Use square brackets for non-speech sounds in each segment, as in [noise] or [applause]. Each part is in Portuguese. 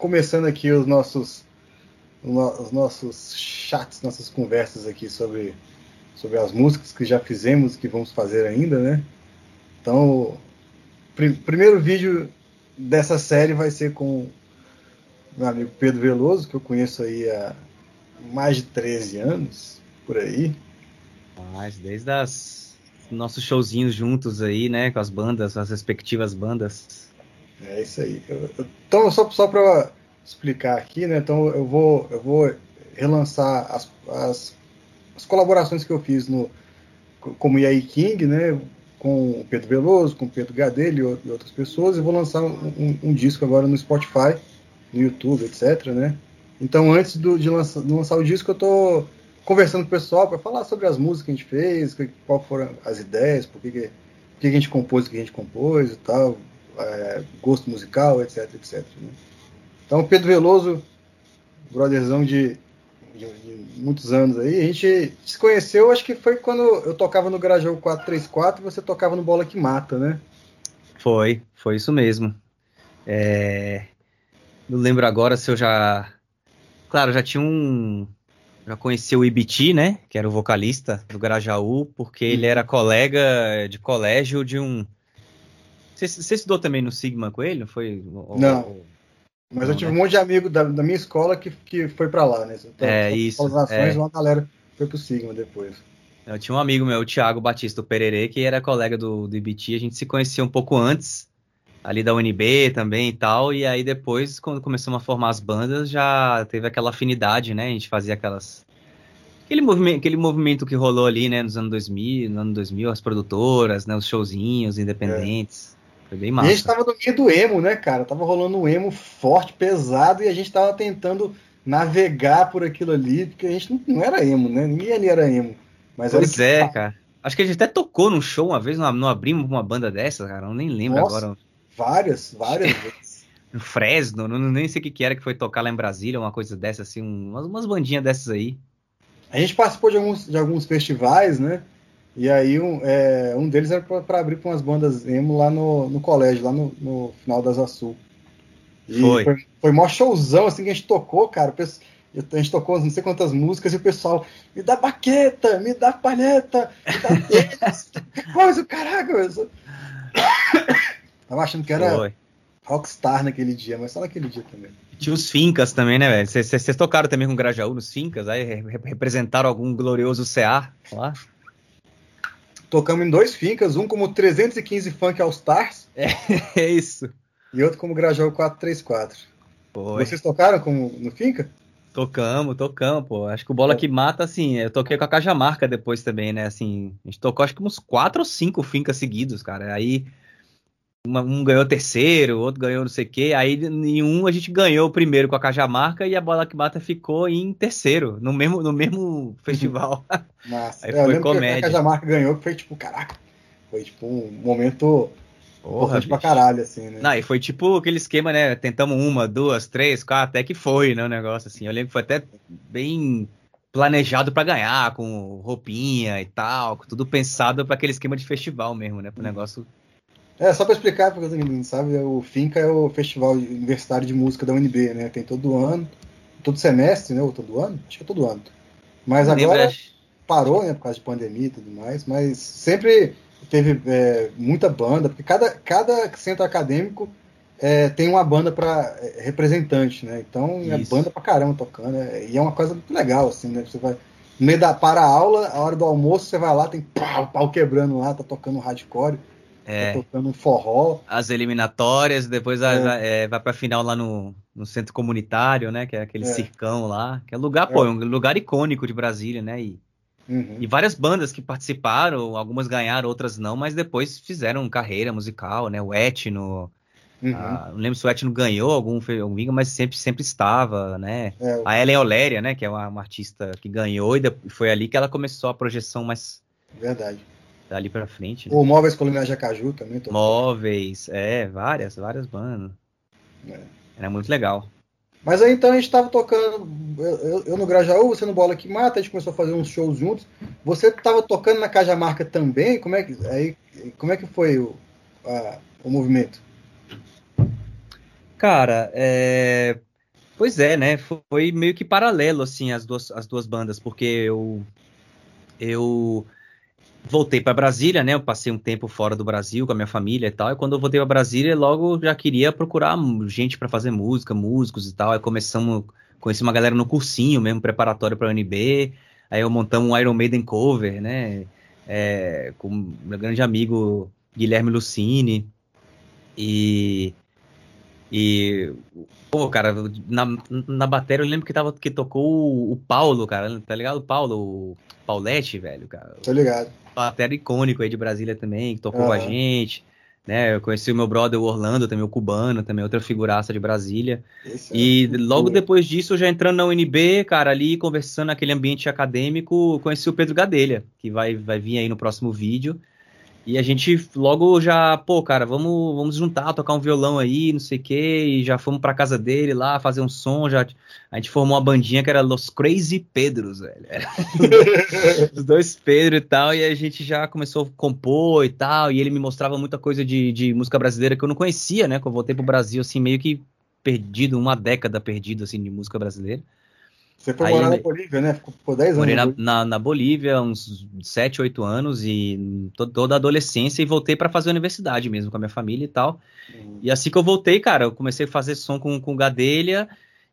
começando aqui os nossos os nossos chats, nossas conversas aqui sobre, sobre as músicas que já fizemos que vamos fazer ainda, né? Então, o pr primeiro vídeo dessa série vai ser com meu amigo Pedro Veloso, que eu conheço aí há mais de 13 anos, por aí. Mas desde as nossos showzinhos juntos aí, né, com as bandas, as respectivas bandas. É isso aí. Então, só, só para explicar aqui, né? Então eu vou, eu vou relançar as, as, as colaborações que eu fiz no como Yai King, né? Com o Pedro Veloso, com o Pedro Gadelho e outras pessoas, e vou lançar um, um, um, disco agora no Spotify, no YouTube, etc, né? Então antes do, de, lançar, de lançar o disco, eu tô conversando com o pessoal para falar sobre as músicas que a gente fez, qual foram as ideias, por que, que, que a gente compôs o que a gente compôs e tal, é, gosto musical, etc, etc. Né? Então, Pedro Veloso, brotherzão de, de, de, muitos anos aí, a gente se conheceu, acho que foi quando eu tocava no Grajaú 434 e você tocava no Bola que Mata, né? Foi, foi isso mesmo. É... Não lembro agora se eu já. Claro, já tinha um. Já conheci o Ibiti, né? Que era o vocalista do Grajaú, porque ele era colega de colégio de um. Você, estudou também no Sigma com ele? Foi? Não. Mas eu tive um monte de amigo da, da minha escola que, que foi para lá, né? Então, é isso. As ações, é. uma galera foi pro Sigma depois. Eu tinha um amigo meu, o Thiago Batista, o Pererê, que era colega do, do IBT. A gente se conhecia um pouco antes, ali da UNB também e tal. E aí depois, quando começamos a formar as bandas, já teve aquela afinidade, né? A gente fazia aquelas. Aquele movimento, aquele movimento que rolou ali, né, nos anos 2000, no ano 2000, as produtoras, né, os showzinhos independentes. É. Foi bem massa. E a gente tava no meio do emo, né, cara? Tava rolando um emo forte, pesado, e a gente tava tentando navegar por aquilo ali, porque a gente não, não era emo, né? Ninguém ali era emo. Mas pois é, que... cara. Acho que a gente até tocou num show uma vez, não, não abrimos uma banda dessa, cara. Eu nem lembro Nossa, agora. Várias, várias [laughs] vezes. no Fresno, não, nem sei o que, que era que foi tocar lá em Brasília, uma coisa dessa, assim, umas, umas bandinhas dessas aí. A gente participou de alguns, de alguns festivais, né? E aí um, é, um deles era para abrir para umas bandas emo lá no, no colégio, lá no, no final das Sul. E foi. foi. Foi maior showzão assim que a gente tocou, cara. A gente tocou não sei quantas músicas e o pessoal, me dá baqueta, me dá palheta, me dá [laughs] tênis, que coisa, caraca. Eu [coughs] Tava achando que era foi. rockstar naquele dia, mas só naquele dia também. Tinha os Fincas também, né, velho? Vocês tocaram também com o Grajaú nos Fincas, aí representaram algum glorioso CA lá? Tocamos em dois fincas, um como 315 Funk All Stars. É, [laughs] é isso. E outro como Grajaú 434. Foi. Vocês tocaram como no finca? Tocamos, tocamos, pô. Acho que o Bola é. que Mata, assim, eu toquei com a Cajamarca depois também, né? Assim, a gente tocou acho que uns quatro ou cinco fincas seguidos, cara. Aí uma, um ganhou terceiro, outro ganhou não sei o quê. Aí em um a gente ganhou o primeiro com a Cajamarca e a Bola que Mata ficou em terceiro, no mesmo, no mesmo [laughs] festival. Massa. Aí foi comédia. a Cajamarca ganhou, que foi tipo, caraca, foi tipo um momento Porra, pra caralho, assim, né? Não, e foi tipo aquele esquema, né? Tentamos uma, duas, três, quatro, até que foi, né? O negócio, assim. Eu lembro que foi até bem planejado para ganhar, com roupinha e tal, tudo pensado para aquele esquema de festival mesmo, né? Pro negócio é, só para explicar, porque ninguém não sabe, o FINCA é o Festival Universitário de Música da UNB, né? Tem todo ano, todo semestre, né? Ou todo ano? Acho que é todo ano. Mas não agora lembra. parou, né? Por causa de pandemia e tudo mais, mas sempre teve é, muita banda, porque cada, cada centro acadêmico é, tem uma banda para é, representante, né? Então é Isso. é banda pra caramba tocando, né? e é uma coisa muito legal, assim, né? Você vai no meio da para a aula, a hora do almoço, você vai lá, tem pau, pau quebrando lá, tá tocando hardcore. É. Tá tocando um forró. As eliminatórias, depois é. vai, é, vai pra final lá no, no centro comunitário, né? Que é aquele é. circão lá. Que é lugar, pô, é um lugar icônico de Brasília, né? E, uhum. e várias bandas que participaram, algumas ganharam, outras não, mas depois fizeram carreira musical, né? O Etno. Uhum. Ah, não lembro se o Etno ganhou algum, algum mas sempre, sempre estava, né? É, a Ellen Oléria, né? Que é uma, uma artista que ganhou e foi ali que ela começou a projeção mais. Verdade dali pra frente. Né? O Móveis Coloniais de Acaju também. Móveis, é, várias, várias bandas. É. Era muito legal. Mas aí então a gente tava tocando, eu, eu, no Grajaú, você no Bola que Mata, a gente começou a fazer uns shows juntos. Você tava tocando na Cajamarca também? Como é que, aí, como é que foi o, a, o movimento? Cara, é... pois é, né? Foi meio que paralelo, assim, as duas, as duas bandas, porque eu, eu voltei para Brasília, né? Eu passei um tempo fora do Brasil com a minha família e tal. E quando eu voltei para Brasília, logo já queria procurar gente para fazer música, músicos e tal. Aí começamos, conheci uma galera no cursinho mesmo, preparatório para UNB. Aí eu montamos um Iron Maiden cover, né? É, com meu grande amigo Guilherme Lucini. E e, pô, cara, na, na bateria eu lembro que, tava, que tocou o, o Paulo, cara, tá ligado? O Paulo, o Paulette, velho, cara. Tô ligado. Batera icônico aí de Brasília também, que tocou uhum. com a gente. Né, eu conheci o meu brother o Orlando, também o cubano, também outra figuraça de Brasília. Esse e é logo depois disso, já entrando na UNB, cara, ali conversando naquele ambiente acadêmico, conheci o Pedro Gadelha, que vai, vai vir aí no próximo vídeo. E a gente logo já, pô, cara, vamos, vamos juntar, tocar um violão aí, não sei o quê, e já fomos pra casa dele lá, fazer um som, já a gente formou uma bandinha que era Los Crazy Pedros, velho. [laughs] Os dois Pedro e tal, e a gente já começou a compor e tal, e ele me mostrava muita coisa de, de música brasileira que eu não conhecia, né, que eu voltei pro Brasil, assim, meio que perdido, uma década perdido, assim, de música brasileira. Você foi morar na Bolívia, né? Ficou por 10 anos. Morei na, na, na, Bolívia uns 7, 8 anos e to, toda a adolescência e voltei para fazer universidade mesmo com a minha família e tal. Uhum. E assim que eu voltei, cara, eu comecei a fazer som com, com Gadelha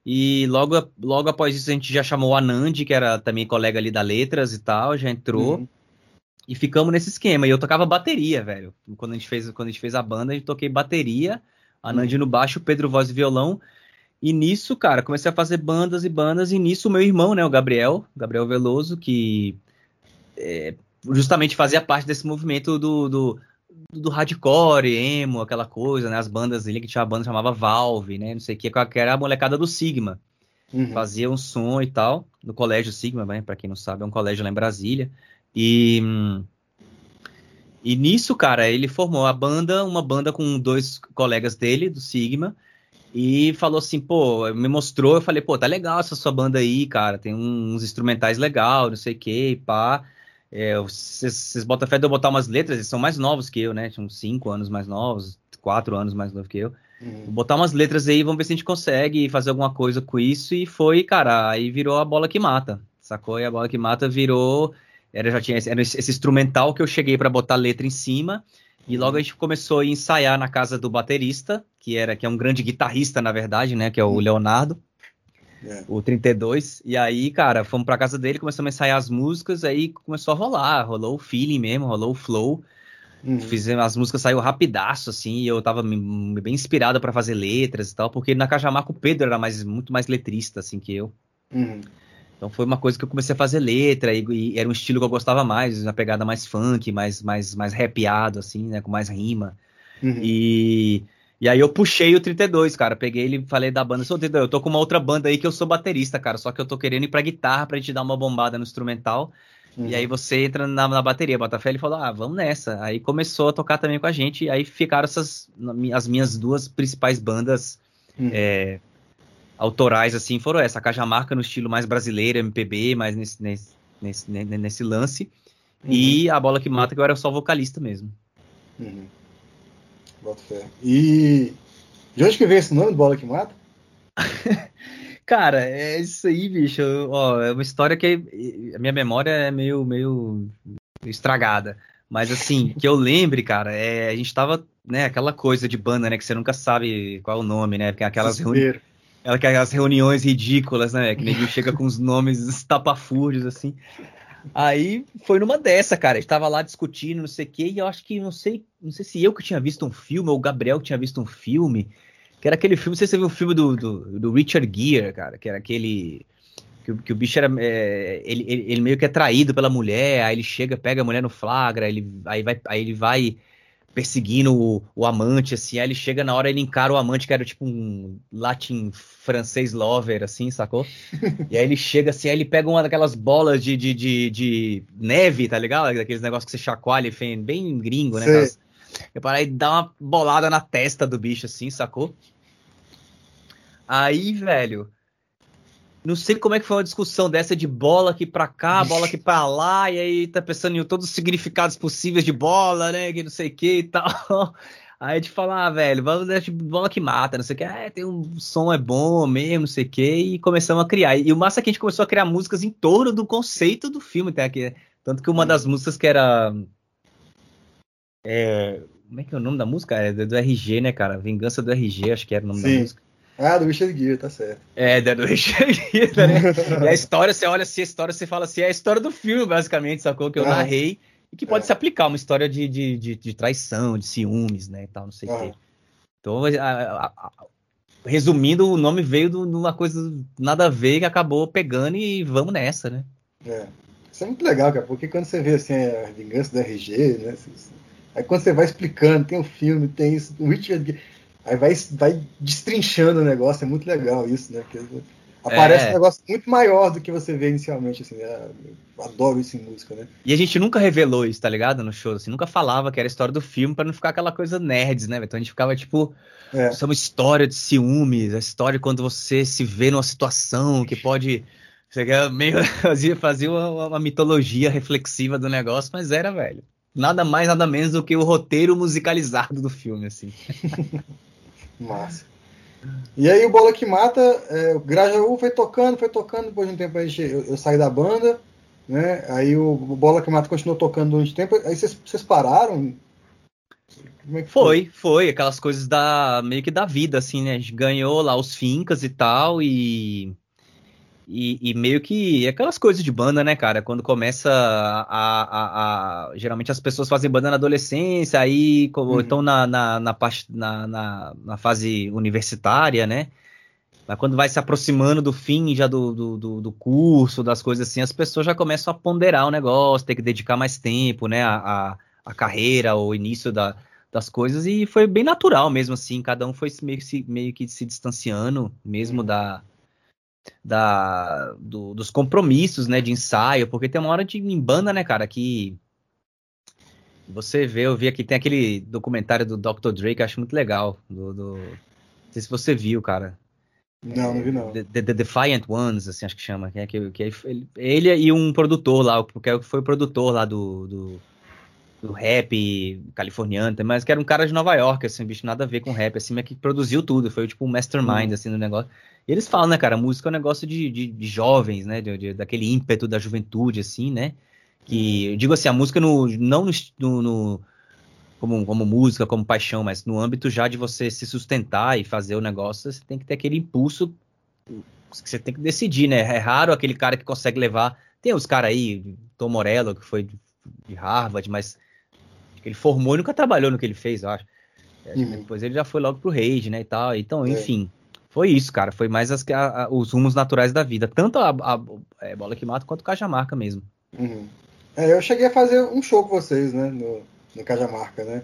e logo, logo após isso a gente já chamou o Anand, que era também colega ali da Letras e tal, já entrou. Uhum. E ficamos nesse esquema. E eu tocava bateria, velho. Quando a gente fez, quando a gente fez a banda, a gente toquei bateria, Anand uhum. no baixo, Pedro voz e violão. E nisso, cara, comecei a fazer bandas e bandas, e nisso o meu irmão, né, o Gabriel, Gabriel Veloso, que é, justamente fazia parte desse movimento do, do, do, hardcore, emo, aquela coisa, né, as bandas ali, que tinha uma banda que chamava Valve, né, não sei o que, que era a molecada do Sigma. Uhum. Fazia um som e tal, no colégio Sigma, né, para quem não sabe, é um colégio lá em Brasília. E... E nisso, cara, ele formou a banda, uma banda com dois colegas dele, do Sigma, e falou assim, pô, me mostrou, eu falei, pô, tá legal essa sua banda aí, cara, tem uns instrumentais legal, não sei o que, pá. É, vocês botam fé de eu botar umas letras, eles são mais novos que eu, né? Tinham cinco anos mais novos, quatro anos mais novos que eu. Uhum. Vou botar umas letras aí, vamos ver se a gente consegue fazer alguma coisa com isso. E foi, cara, aí virou a bola que mata, sacou? E a bola que mata virou. Era, já tinha era esse, esse instrumental que eu cheguei para botar letra em cima. E logo a gente começou a ensaiar na casa do baterista, que era que é um grande guitarrista, na verdade, né? Que é o uhum. Leonardo. É. O 32. E aí, cara, fomos pra casa dele, começamos a ensaiar as músicas, aí começou a rolar, rolou o feeling mesmo, rolou o flow. Uhum. Fizemos, as músicas saíram rapidaço, assim, e eu tava bem inspirado para fazer letras e tal, porque na Cajamarca o Pedro era mais, muito mais letrista, assim, que eu. Uhum. Então foi uma coisa que eu comecei a fazer letra e, e, era um estilo que eu gostava mais, uma pegada mais funk, mais mais mais rapeado assim, né, com mais rima. Uhum. E e aí eu puxei o 32, cara, peguei ele e falei da banda, sou eu tô com uma outra banda aí que eu sou baterista, cara, só que eu tô querendo ir pra guitarra pra gente dar uma bombada no instrumental. Uhum. E aí você entra na, na bateria, Botafé, ele falou, ah, vamos nessa. Aí começou a tocar também com a gente, e aí ficaram essas as minhas duas principais bandas uhum. é, autorais, assim, foram essa. A Cajamarca no estilo mais brasileiro, MPB, mais nesse, nesse, nesse, nesse lance. Uhum. E a Bola que Mata, que eu era só vocalista mesmo. Uhum. Bota fé. E de onde que veio esse nome, Bola que Mata? [laughs] Cara, é isso aí, bicho. Ó, é uma história que a minha memória é meio, meio estragada. Mas assim, que eu lembre, cara, é, a gente tava, né, aquela coisa de banda, né, que você nunca sabe qual é o nome, né? Aquelas reuniões Aquelas reuniões ridículas, né? Que ninguém chega com os [laughs] nomes estapafúrdios, assim. Aí foi numa dessa, cara. A gente tava lá discutindo, não sei o quê, e eu acho que, não sei, não sei se eu que tinha visto um filme, ou o Gabriel que tinha visto um filme, que era aquele filme, não sei se você viu o filme do, do, do Richard Gere, cara, que era aquele. Que, que o bicho era. É, ele, ele, ele, meio que é traído pela mulher, aí ele chega, pega a mulher no flagra, ele, aí, vai, aí ele vai perseguindo o, o, amante, assim, aí ele chega na hora, ele encara o amante, que era tipo um latim francês lover, assim, sacou? [laughs] e aí ele chega assim, aí ele pega uma daquelas bolas de, de, de, de neve, tá ligado? Daqueles negócios que você chacoalha e bem gringo, né? Aquelas, eu parei e dá uma bolada na testa do bicho, assim, sacou? Aí, velho, não sei como é que foi uma discussão dessa de bola aqui pra cá, bola aqui pra lá, e aí tá pensando em todos os significados possíveis de bola, né? Que não sei o que e tal. [laughs] Aí a gente fala, ah, velho, bola, tipo, bola que mata, não sei o que, é, tem um som é bom mesmo, não sei o que, e começamos a criar. E o massa é que a gente começou a criar músicas em torno do conceito do filme, tá? aqui. Tanto que uma das músicas que era. É, como é que é o nome da música? É do, do RG, né, cara? Vingança do RG, acho que era o nome Sim. da música. Ah, do Richard Gere, tá certo. É, do [laughs] Richard Gere, né? [laughs] e a história, você olha assim, a história, você fala assim, é a história do filme, basicamente, sacou? Que eu ah. narrei e que pode é. se aplicar uma história de, de, de, de, traição, de ciúmes, né, e tal, não sei o ah. quê. Então, a, a, a, resumindo, o nome veio de uma coisa nada a ver que acabou pegando e vamos nessa, né? É. Isso é muito legal, cara, porque quando você vê assim a vingança do RG, né? Aí quando você vai explicando, tem o um filme, tem isso, o Richard. Aí vai, vai destrinchando o negócio, é muito legal isso, né? Porque aparece é. um negócio muito maior do que você vê inicialmente, assim, né? Eu adoro isso em música, né? E a gente nunca revelou isso, tá ligado? No show, assim, nunca falava que era a história do filme para não ficar aquela coisa nerds, né? Então a gente ficava tipo, é. isso é uma história de ciúmes, a história quando você se vê numa situação que pode você meio [laughs] fazia, fazia uma, uma, mitologia reflexiva do negócio, mas era, velho. Nada mais, nada menos do que o roteiro musicalizado do filme, assim. [laughs] Massa. E aí o Bola que Mata, é, o Grajaú foi tocando, foi tocando, depois de um tempo a gente, eu, eu saí da banda, né? Aí o, Bola que Mata continuou tocando durante tempo, aí vocês, vocês pararam? É foi? foi? foi, aquelas coisas da meio que da vida, assim, né? A gente ganhou lá os fincas e tal, e e, e, meio que aquelas coisas de banda, né, cara? Quando começa a, a, a geralmente as pessoas fazem banda na adolescência, aí uhum. estão na, na, na, na, na, fase universitária, né? Mas quando vai se aproximando do fim já do, do, do, curso, das coisas assim, as pessoas já começam a ponderar o negócio, ter que dedicar mais tempo, né? A, a, a carreira, o início da, das coisas, e foi bem natural mesmo, assim, cada um foi meio que, meio que se distanciando mesmo uhum. da da, do, dos compromissos, né, de ensaio, porque tem uma hora de em banda, né, cara, que você vê, eu vi aqui, tem aquele documentário do Dr. Dre que eu acho muito legal, do, do, não sei se você viu, cara. Não, não vi não. The, The, The Defiant Ones, assim, acho que chama, que é, que, que é, ele, ele e um produtor lá, que é foi o produtor lá do, do do rap californiano, mas que era um cara de Nova York, assim, bicho, nada a ver com rap, assim, mas que produziu tudo, foi tipo um mastermind, uhum. assim, no negócio. E eles falam, né, cara, música é um negócio de, de, de jovens, né, de, de, daquele ímpeto da juventude, assim, né, que, eu digo assim, a música no, não no, no, como, como música, como paixão, mas no âmbito já de você se sustentar e fazer o negócio, você tem que ter aquele impulso que você tem que decidir, né, é raro aquele cara que consegue levar, tem os caras aí, Tom Morello, que foi de Harvard, mas ele formou e nunca trabalhou no que ele fez, eu acho. É, uhum. Depois ele já foi logo pro Rage, né, e tal. Então, é. enfim, foi isso, cara. Foi mais as, a, a, os rumos naturais da vida. Tanto a, a é, Bola que Mata quanto o Cajamarca mesmo. Uhum. É, eu cheguei a fazer um show com vocês, né, no, no Cajamarca, né?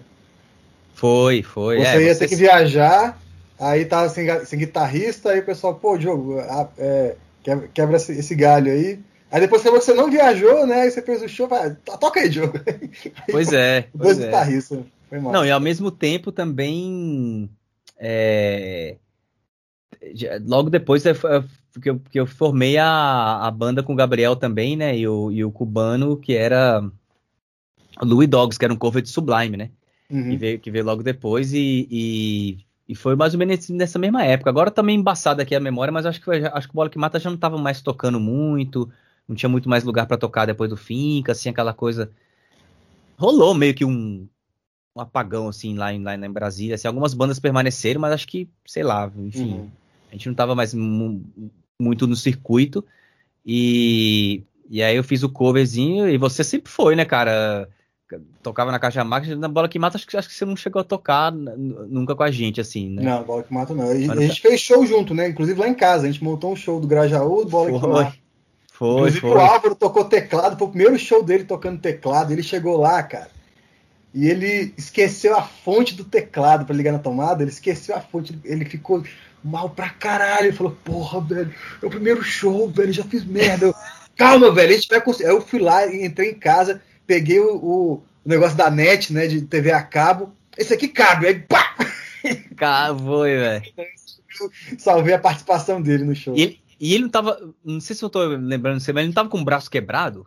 Foi, foi. Você é, ia ter que viajar, aí tava sem, sem guitarrista, aí o pessoal, pô, Diogo, é, quebra, quebra esse galho aí. Aí depois que você não viajou, né? Aí você fez o show, vai, toca aí, Diogo. [laughs] Pois é. Dois é. guitarristas. Foi mal. Não, e ao mesmo tempo também. É, logo depois é, que eu, que eu formei a, a banda com o Gabriel também, né? E o, e o cubano, que era Louis Dogs, que era um cover de Sublime, né? Uhum. Que, veio, que veio logo depois e, e, e, foi mais ou menos nessa mesma época. Agora também tá embaçada aqui a memória, mas acho que, acho que o Bola que Mata já não tava mais tocando muito não tinha muito mais lugar para tocar depois do Finca, assim, aquela coisa. Rolou meio que um, um apagão, assim, lá em, lá em Brasília. Assim, algumas bandas permaneceram, mas acho que, sei lá, enfim, uhum. a gente não tava mais muito no circuito. E, e aí eu fiz o coverzinho, e você sempre foi, né, cara? Tocava na caixa mágica, na bola que mata, acho que, acho que você não chegou a tocar nunca com a gente, assim, né? Não, bola que mata não. A, a gente fez show junto, né? Inclusive lá em casa, a gente montou um show do Grajaú, bola foi. que mata. Foi, Inclusive foi. o Álvaro tocou teclado, foi o primeiro show dele tocando teclado. Ele chegou lá, cara, e ele esqueceu a fonte do teclado para ligar na tomada. Ele esqueceu a fonte, ele ficou mal pra caralho. Ele falou: Porra, velho, é o primeiro show, velho, já fiz merda. [laughs] Calma, velho, a gente vai conseguir. Aí eu fui lá, entrei em casa, peguei o, o, negócio da net, né, de TV a cabo. Esse aqui cabe, aí pá! Foi, velho. [laughs] Salvei a participação dele no show. E, e ele não tava. Não sei se eu tô lembrando, mas ele não tava com o braço quebrado?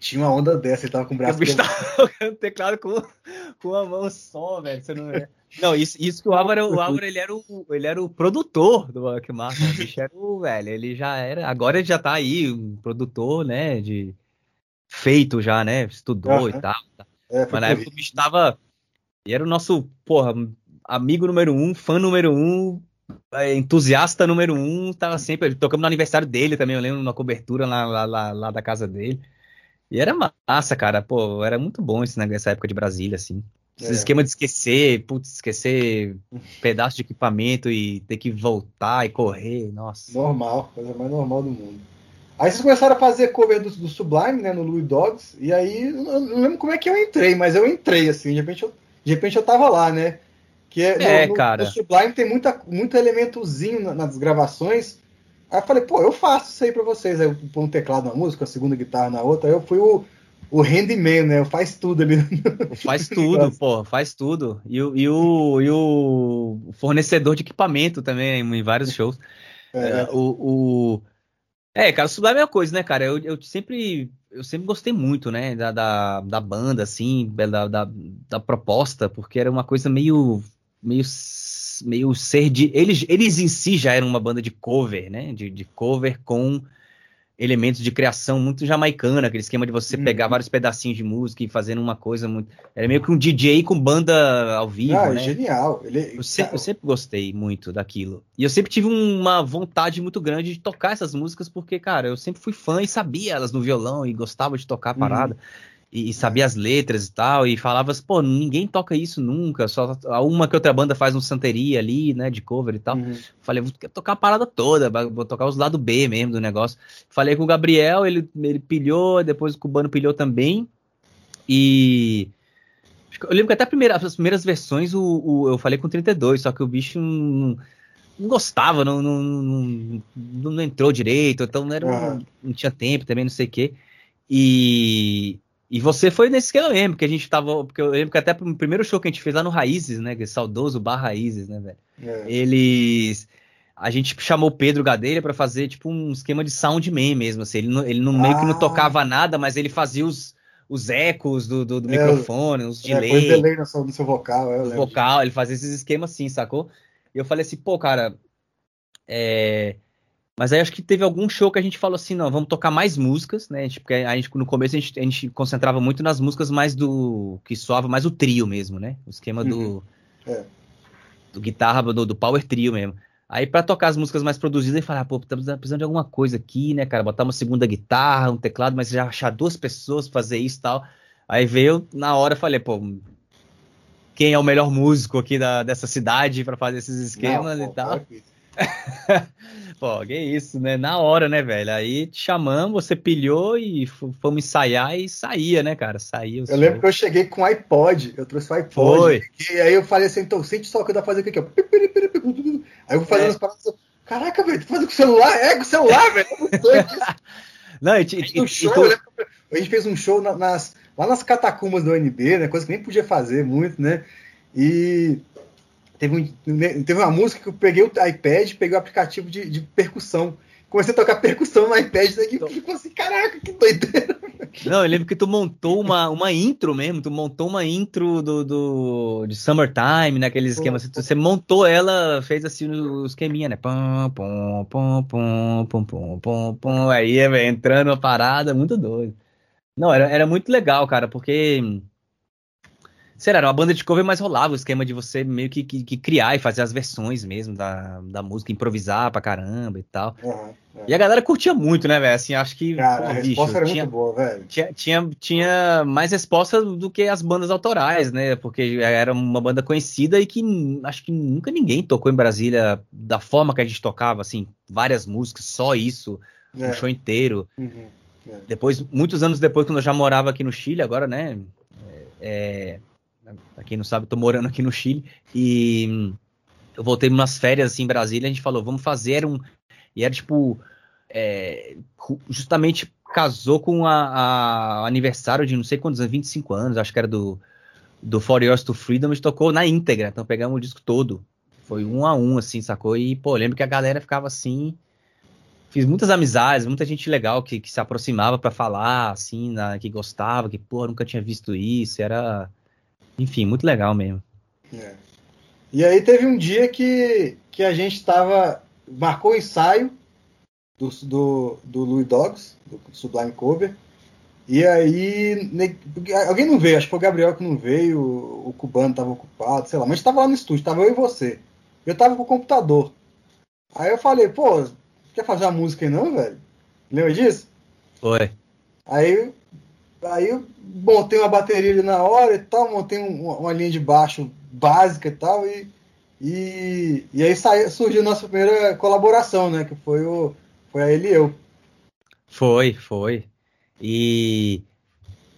Tinha uma onda dessa, ele tava com o braço o bicho quebrado. tava teclado com com uma mão só, velho. Você não. Não, isso, isso que o Álvaro, o Álvaro ele, era o, ele era o produtor do Rock Martin. O bicho era o velho, ele já era. Agora ele já tá aí, um produtor, né? De feito já, né? Estudou uhum. e tal. É, Mas na época o bicho tava. E era o nosso, porra, amigo número um, fã número um, entusiasta número um, tava sempre. Tocamos no aniversário dele também, eu lembro, na cobertura lá, lá, lá, lá da casa dele. E era massa, cara. Pô, era muito bom isso nessa época de Brasília, assim. Esse é. esquema de esquecer, putz, esquecer [laughs] pedaço de equipamento e ter que voltar e correr, nossa. Normal, coisa mais normal do mundo. Aí vocês começaram a fazer cover do, do Sublime, né, no Louis Dogs, e aí eu não lembro como é que eu entrei, mas eu entrei, assim, de repente eu, de repente eu tava lá, né? Que é, é no, cara. No Sublime tem muita, muito elementozinho nas gravações. Aí eu falei, pô, eu faço isso aí pra vocês. Aí eu pôr um teclado na música, a segunda guitarra na outra, aí eu fui o, o handyman, né? Faz tudo ali. Faz tudo, [laughs] pô, faz tudo. E, e, o, e o fornecedor de equipamento também em vários shows. É. é, o, o, é cara, isso é a mesma coisa, né, cara? Eu, eu sempre eu sempre gostei muito, né, da, da, da banda, assim, da, da, da, proposta, porque era uma coisa meio meio meio ser de eles eles em si já eram uma banda de cover, né, de, de cover com elementos de criação muito jamaicana, aquele esquema de você uhum. pegar vários pedacinhos de música e fazendo uma coisa muito. Era meio que um DJ com banda ao vivo. Ah, né? genial. Ele... Eu, sempre, eu, sempre, gostei muito daquilo. E eu sempre tive uma vontade muito grande de tocar essas músicas, porque, cara, eu sempre fui fã e sabia elas no violão e gostava de tocar a parada. Uhum e, sabia as letras e tal, e falava assim, pô, ninguém toca isso nunca, só uma que outra banda faz um santeria ali, né, de cover e tal. Uhum. Falei, vou tocar a parada toda, vou tocar os lados B mesmo do negócio. Falei com o Gabriel, ele, ele pilhou, depois o Cubano pilhou também, e... Eu lembro que até primeira, as primeiras versões o, o, eu falei com 32, só que o bicho não, não gostava, não, não, não, não, entrou direito, então não, era, uhum. não, não tinha tempo também, não sei o quê. E, e você foi nesse que eu lembro, que a gente tava. Porque eu lembro que até o primeiro show que a gente fez lá no Raízes, né? Que é saudoso Bar Raízes, né, velho? É. Eles. A gente chamou o Pedro Gadeira para fazer, tipo, um esquema de soundman mesmo. Assim. Ele, não, ele não, ah. meio que não ah. tocava nada, mas ele fazia os, os ecos do, do, do é, microfone, os delay. É, delay no seu, no seu vocal, é, Vocal, ele fazia esses esquemas assim, sacou? E eu falei assim, pô, cara. É, mas aí acho que teve algum show que a gente falou assim, não, vamos tocar mais músicas, né? Porque a gente, no começo a gente, a gente concentrava muito nas músicas mais do. que soava mais o trio mesmo, né? O esquema uhum. do. É. Do guitarra, do, do power trio mesmo. Aí para tocar as músicas mais produzidas, ele falava, ah, pô, estamos precisando de alguma coisa aqui, né, cara? Botar uma segunda guitarra, um teclado, mas já achar duas pessoas pra fazer isso e tal. Aí veio, na hora, falei, pô, quem é o melhor músico aqui da, dessa cidade para fazer esses esquemas Não, e pô, tal? [laughs] Pô, que isso, né? Na hora, né, velho? Aí te chamamos, você pilhou e fomos ensaiar e saía, né, cara? Saía. Eu lembro que eu cheguei com iPod, eu trouxe o iPod. Foi. E aí eu falei assim, então, sente só o que eu dá fazer aqui, ó. Aí eu vou fazendo é. as paradas. Caraca, velho, tu faz com o celular? É, com o celular, velho. [laughs] Não, e, e, um show, e, a gente fez um show nas, lá nas catacumbas do UNB, né? Coisa que nem podia fazer muito, né? E Teve, um, teve uma música que eu peguei o iPad, peguei o aplicativo de, de percussão. Comecei a tocar percussão no iPad, daí então... ficou assim, caraca, que doideira. Não, eu lembro que tu montou uma, uma intro mesmo, tu montou uma intro do, do de Summertime, naqueles esquemas. Assim, você montou ela, fez assim o esqueminha, né? Pum, pum, pum, pum, pum, pum, pum, pum. Aí entrando a parada, muito doido. Não, era, era muito legal, cara, porque Será, era uma banda de cover, mas rolava o esquema de você meio que, que, que, criar e fazer as versões mesmo da, da música, improvisar pra caramba e tal. Uhum, é. E a galera curtia muito, né, velho? Assim, acho que. Cara, pô, a resposta bicho, era tinha, muito boa, velho. Tinha, tinha, tinha mais resposta do que as bandas autorais, né? Porque era uma banda conhecida e que acho que nunca ninguém tocou em Brasília da forma que a gente tocava, assim, várias músicas, só isso, é. um show inteiro. Uhum, é. Depois, muitos anos depois, quando eu já morava aqui no Chile, agora, né? É, Pra quem não sabe, tô morando aqui no Chile e eu voltei umas férias assim em Brasília. A gente falou, vamos fazer um. E era tipo. É, justamente casou com a, a, aniversário de não sei quantos anos, 25 anos, acho que era do, do For Years to Freedom, a gente tocou na íntegra, então pegamos o disco todo. Foi um a um, assim, sacou? E, pô, lembro que a galera ficava assim. Fiz muitas amizades, muita gente legal que, que se aproximava para falar, assim, na, que gostava, que, pô, nunca tinha visto isso, era Enfim, muito legal mesmo. É. E aí teve um dia que, que a gente estava. Marcou o ensaio do, do, do Louis Dogs, do Sublime Cover. E aí. Alguém não veio, acho que foi o Gabriel que não veio, o cubano estava ocupado, sei lá. Mas a gente tava lá no estúdio, tava eu e você. Eu tava com o computador. Aí eu falei, pô, quer fazer uma música aí não, velho? Lembra disso? Foi. Aí, aí montei uma bateria ali na hora e tal, montei um, uma linha de baixo básica e tal, e, e, e aí saiu, surgiu a nossa primeira colaboração, né? Que foi, o, foi a ele e eu. Foi, foi. E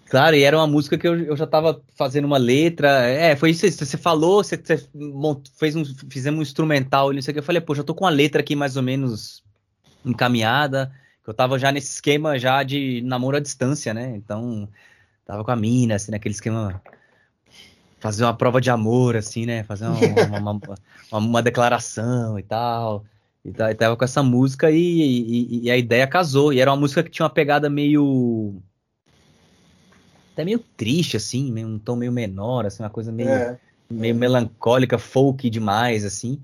Claro, e era uma música que eu, eu já estava fazendo uma letra. É, foi isso. Você falou, você, você fez um, fizemos um instrumental, não sei o que. Eu falei, pô, já tô com a letra aqui mais ou menos encaminhada. Que eu tava já nesse esquema já de namoro à distância, né? Então, tava com a mina, assim, naquele esquema. Fazer uma prova de amor, assim, né? Fazer uma, uma, uma, uma declaração e tal. E tava com essa música e, e, e a ideia casou. E era uma música que tinha uma pegada meio até meio triste, assim, meio, um tom meio menor, assim, uma coisa meio, é, meio melancólica, folk demais, assim.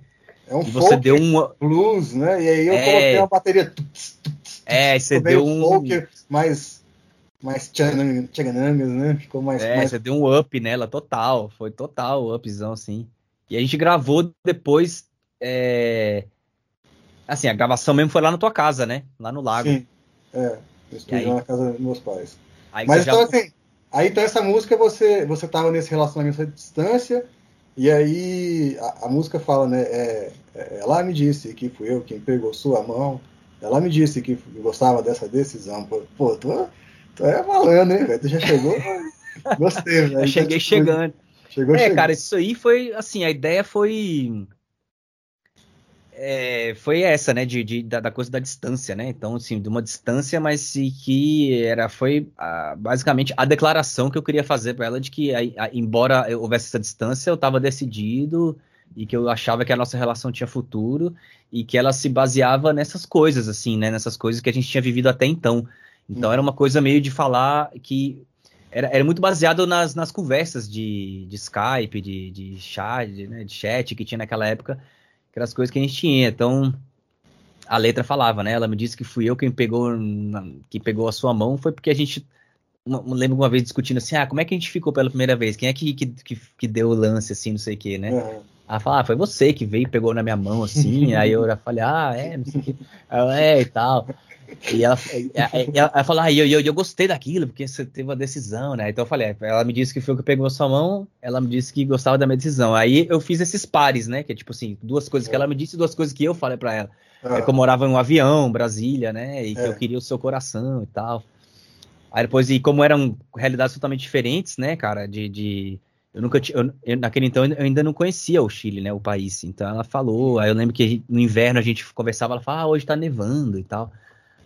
É um e você deu um blues, né? E aí eu é, coloquei uma bateria. É, [laughs] você deu um folk mais mais tchaganangas, né? Ficou mais. É, mais... você deu um up nela, total. Foi total upzão, sim. E a gente gravou depois. É... Assim, a gravação mesmo foi lá na tua casa, né? Lá no lago. Sim. É, eu estive lá na casa dos meus pais. Aí Mas então, já... assim, Aí então essa música você você tava nesse relacionamento à distância e aí a, a música fala, né? É, é, ela me disse que fui eu quem pegou sua mão. Ela me disse que gostava dessa decisão. Pô, tu, tu é malandro, hein, velho? Tu já chegou? [laughs] Gostei, velho. Eu cheguei então, chegando. Chegou é, chegando. cara, isso aí foi assim, a ideia foi é, foi essa, né, de, de da, da, coisa da distância, né? Então, assim, de uma distância, mas que era foi a, basicamente a declaração que eu queria fazer para ela de que, a, a, embora houvesse essa distância, eu estava decidido e que eu achava que a nossa relação tinha futuro e que ela se baseava nessas coisas, assim, né? Nessas coisas que a gente tinha vivido até então. Então, hum. era uma coisa meio de falar que era, era muito baseado nas, nas conversas de, de Skype, de, de chat, de, né, de chat que tinha naquela época aquelas coisas que a gente tinha. Então, a letra falava, né? Ela me disse que fui eu quem pegou, que pegou a sua mão, foi porque a gente. Uma, lembro uma vez discutindo assim, ah, como é que a gente ficou pela primeira vez? Quem é que, que, que deu o lance, assim, não sei o quê, né? Uhum. Ela falou, ah, foi você que veio e pegou na minha mão, assim, aí eu já falei, ah, é, não sei o quê. Ela, é, e tal. E ela, ela, ela falou, ah, eu, eu, eu gostei daquilo, porque você teve uma decisão, né? Então eu falei, é, ela me disse que foi o que pegou sua mão, ela me disse que gostava da minha decisão. Aí eu fiz esses pares, né? Que é tipo assim, duas coisas que ela me disse e duas coisas que eu falei para ela. Ah. É que eu morava em um avião, Brasília, né? E que é. eu queria o seu coração e tal. Aí depois, e como eram realidades totalmente diferentes, né, cara, de. de eu nunca tinha. Eu, naquele então eu ainda não conhecia o Chile, né? O país. Então ela falou. Aí eu lembro que no inverno a gente conversava, ela falava, ah, hoje tá nevando e tal.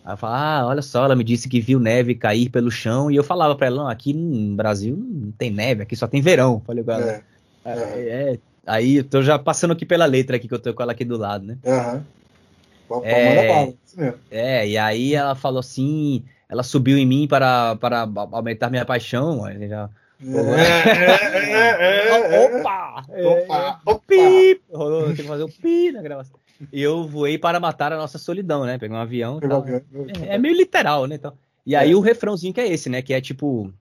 Aí eu falava, ah, olha só, ela me disse que viu neve cair pelo chão, e eu falava para ela, não, aqui no Brasil não tem neve, aqui só tem verão. Falei com ela. É, é, é. Aí eu tô já passando aqui pela letra aqui, que eu tô com ela aqui do lado, né? Uhum. É, é, e aí ela falou assim, ela subiu em mim para, para aumentar minha paixão, aí já... É, é, é, opa! Opa! Rolou, tem que fazer o pi na gravação eu voei para matar a nossa solidão, né? Peguei um avião. Tal. É, é, meio literal, né? Então, e aí é. o refrãozinho que é esse, né? Que é tipo.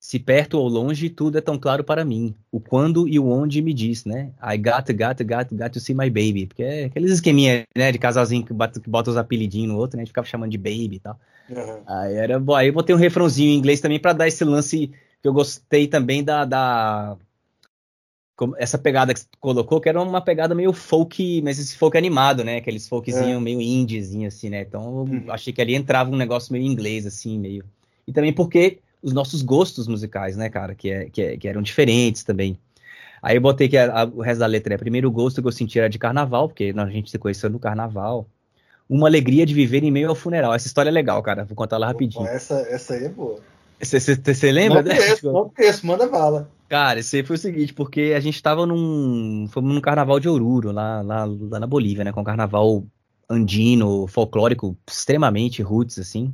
Se perto ou longe, tudo é tão claro para mim. O quando e o onde me diz, né? I got, got, got, got to see my baby. Porque é aqueles esqueminha, né? De casalzinho que bota, que bota os apelidinhos no outro, né? A gente ficava chamando de baby e tal. Uhum. Aí era. Aí eu botei um refrãozinho em inglês também para dar esse lance que eu gostei também da, da essa pegada que você colocou, que era uma pegada meio folk, mas esse folk animado, né? Aqueles folkzinho é. meio indiezinho, assim, né? Então eu uhum. achei que ali entrava um negócio meio inglês, assim, meio. E também porque os nossos gostos musicais, né, cara, que, é, que, é, que eram diferentes também. Aí eu botei que a, a, o resto da letra é primeiro gosto que eu senti era de carnaval, porque a gente se conheceu no carnaval. Uma alegria de viver em meio ao funeral. Essa história é legal, cara. Vou contar ela rapidinho. Essa, essa aí é boa. Você lembra? Não conheço, não conheço, manda bala. Cara, isso aí foi o seguinte, porque a gente tava num. Fomos num carnaval de Oruro, lá, lá, lá na Bolívia, né? Com um carnaval andino, folclórico, extremamente roots, assim.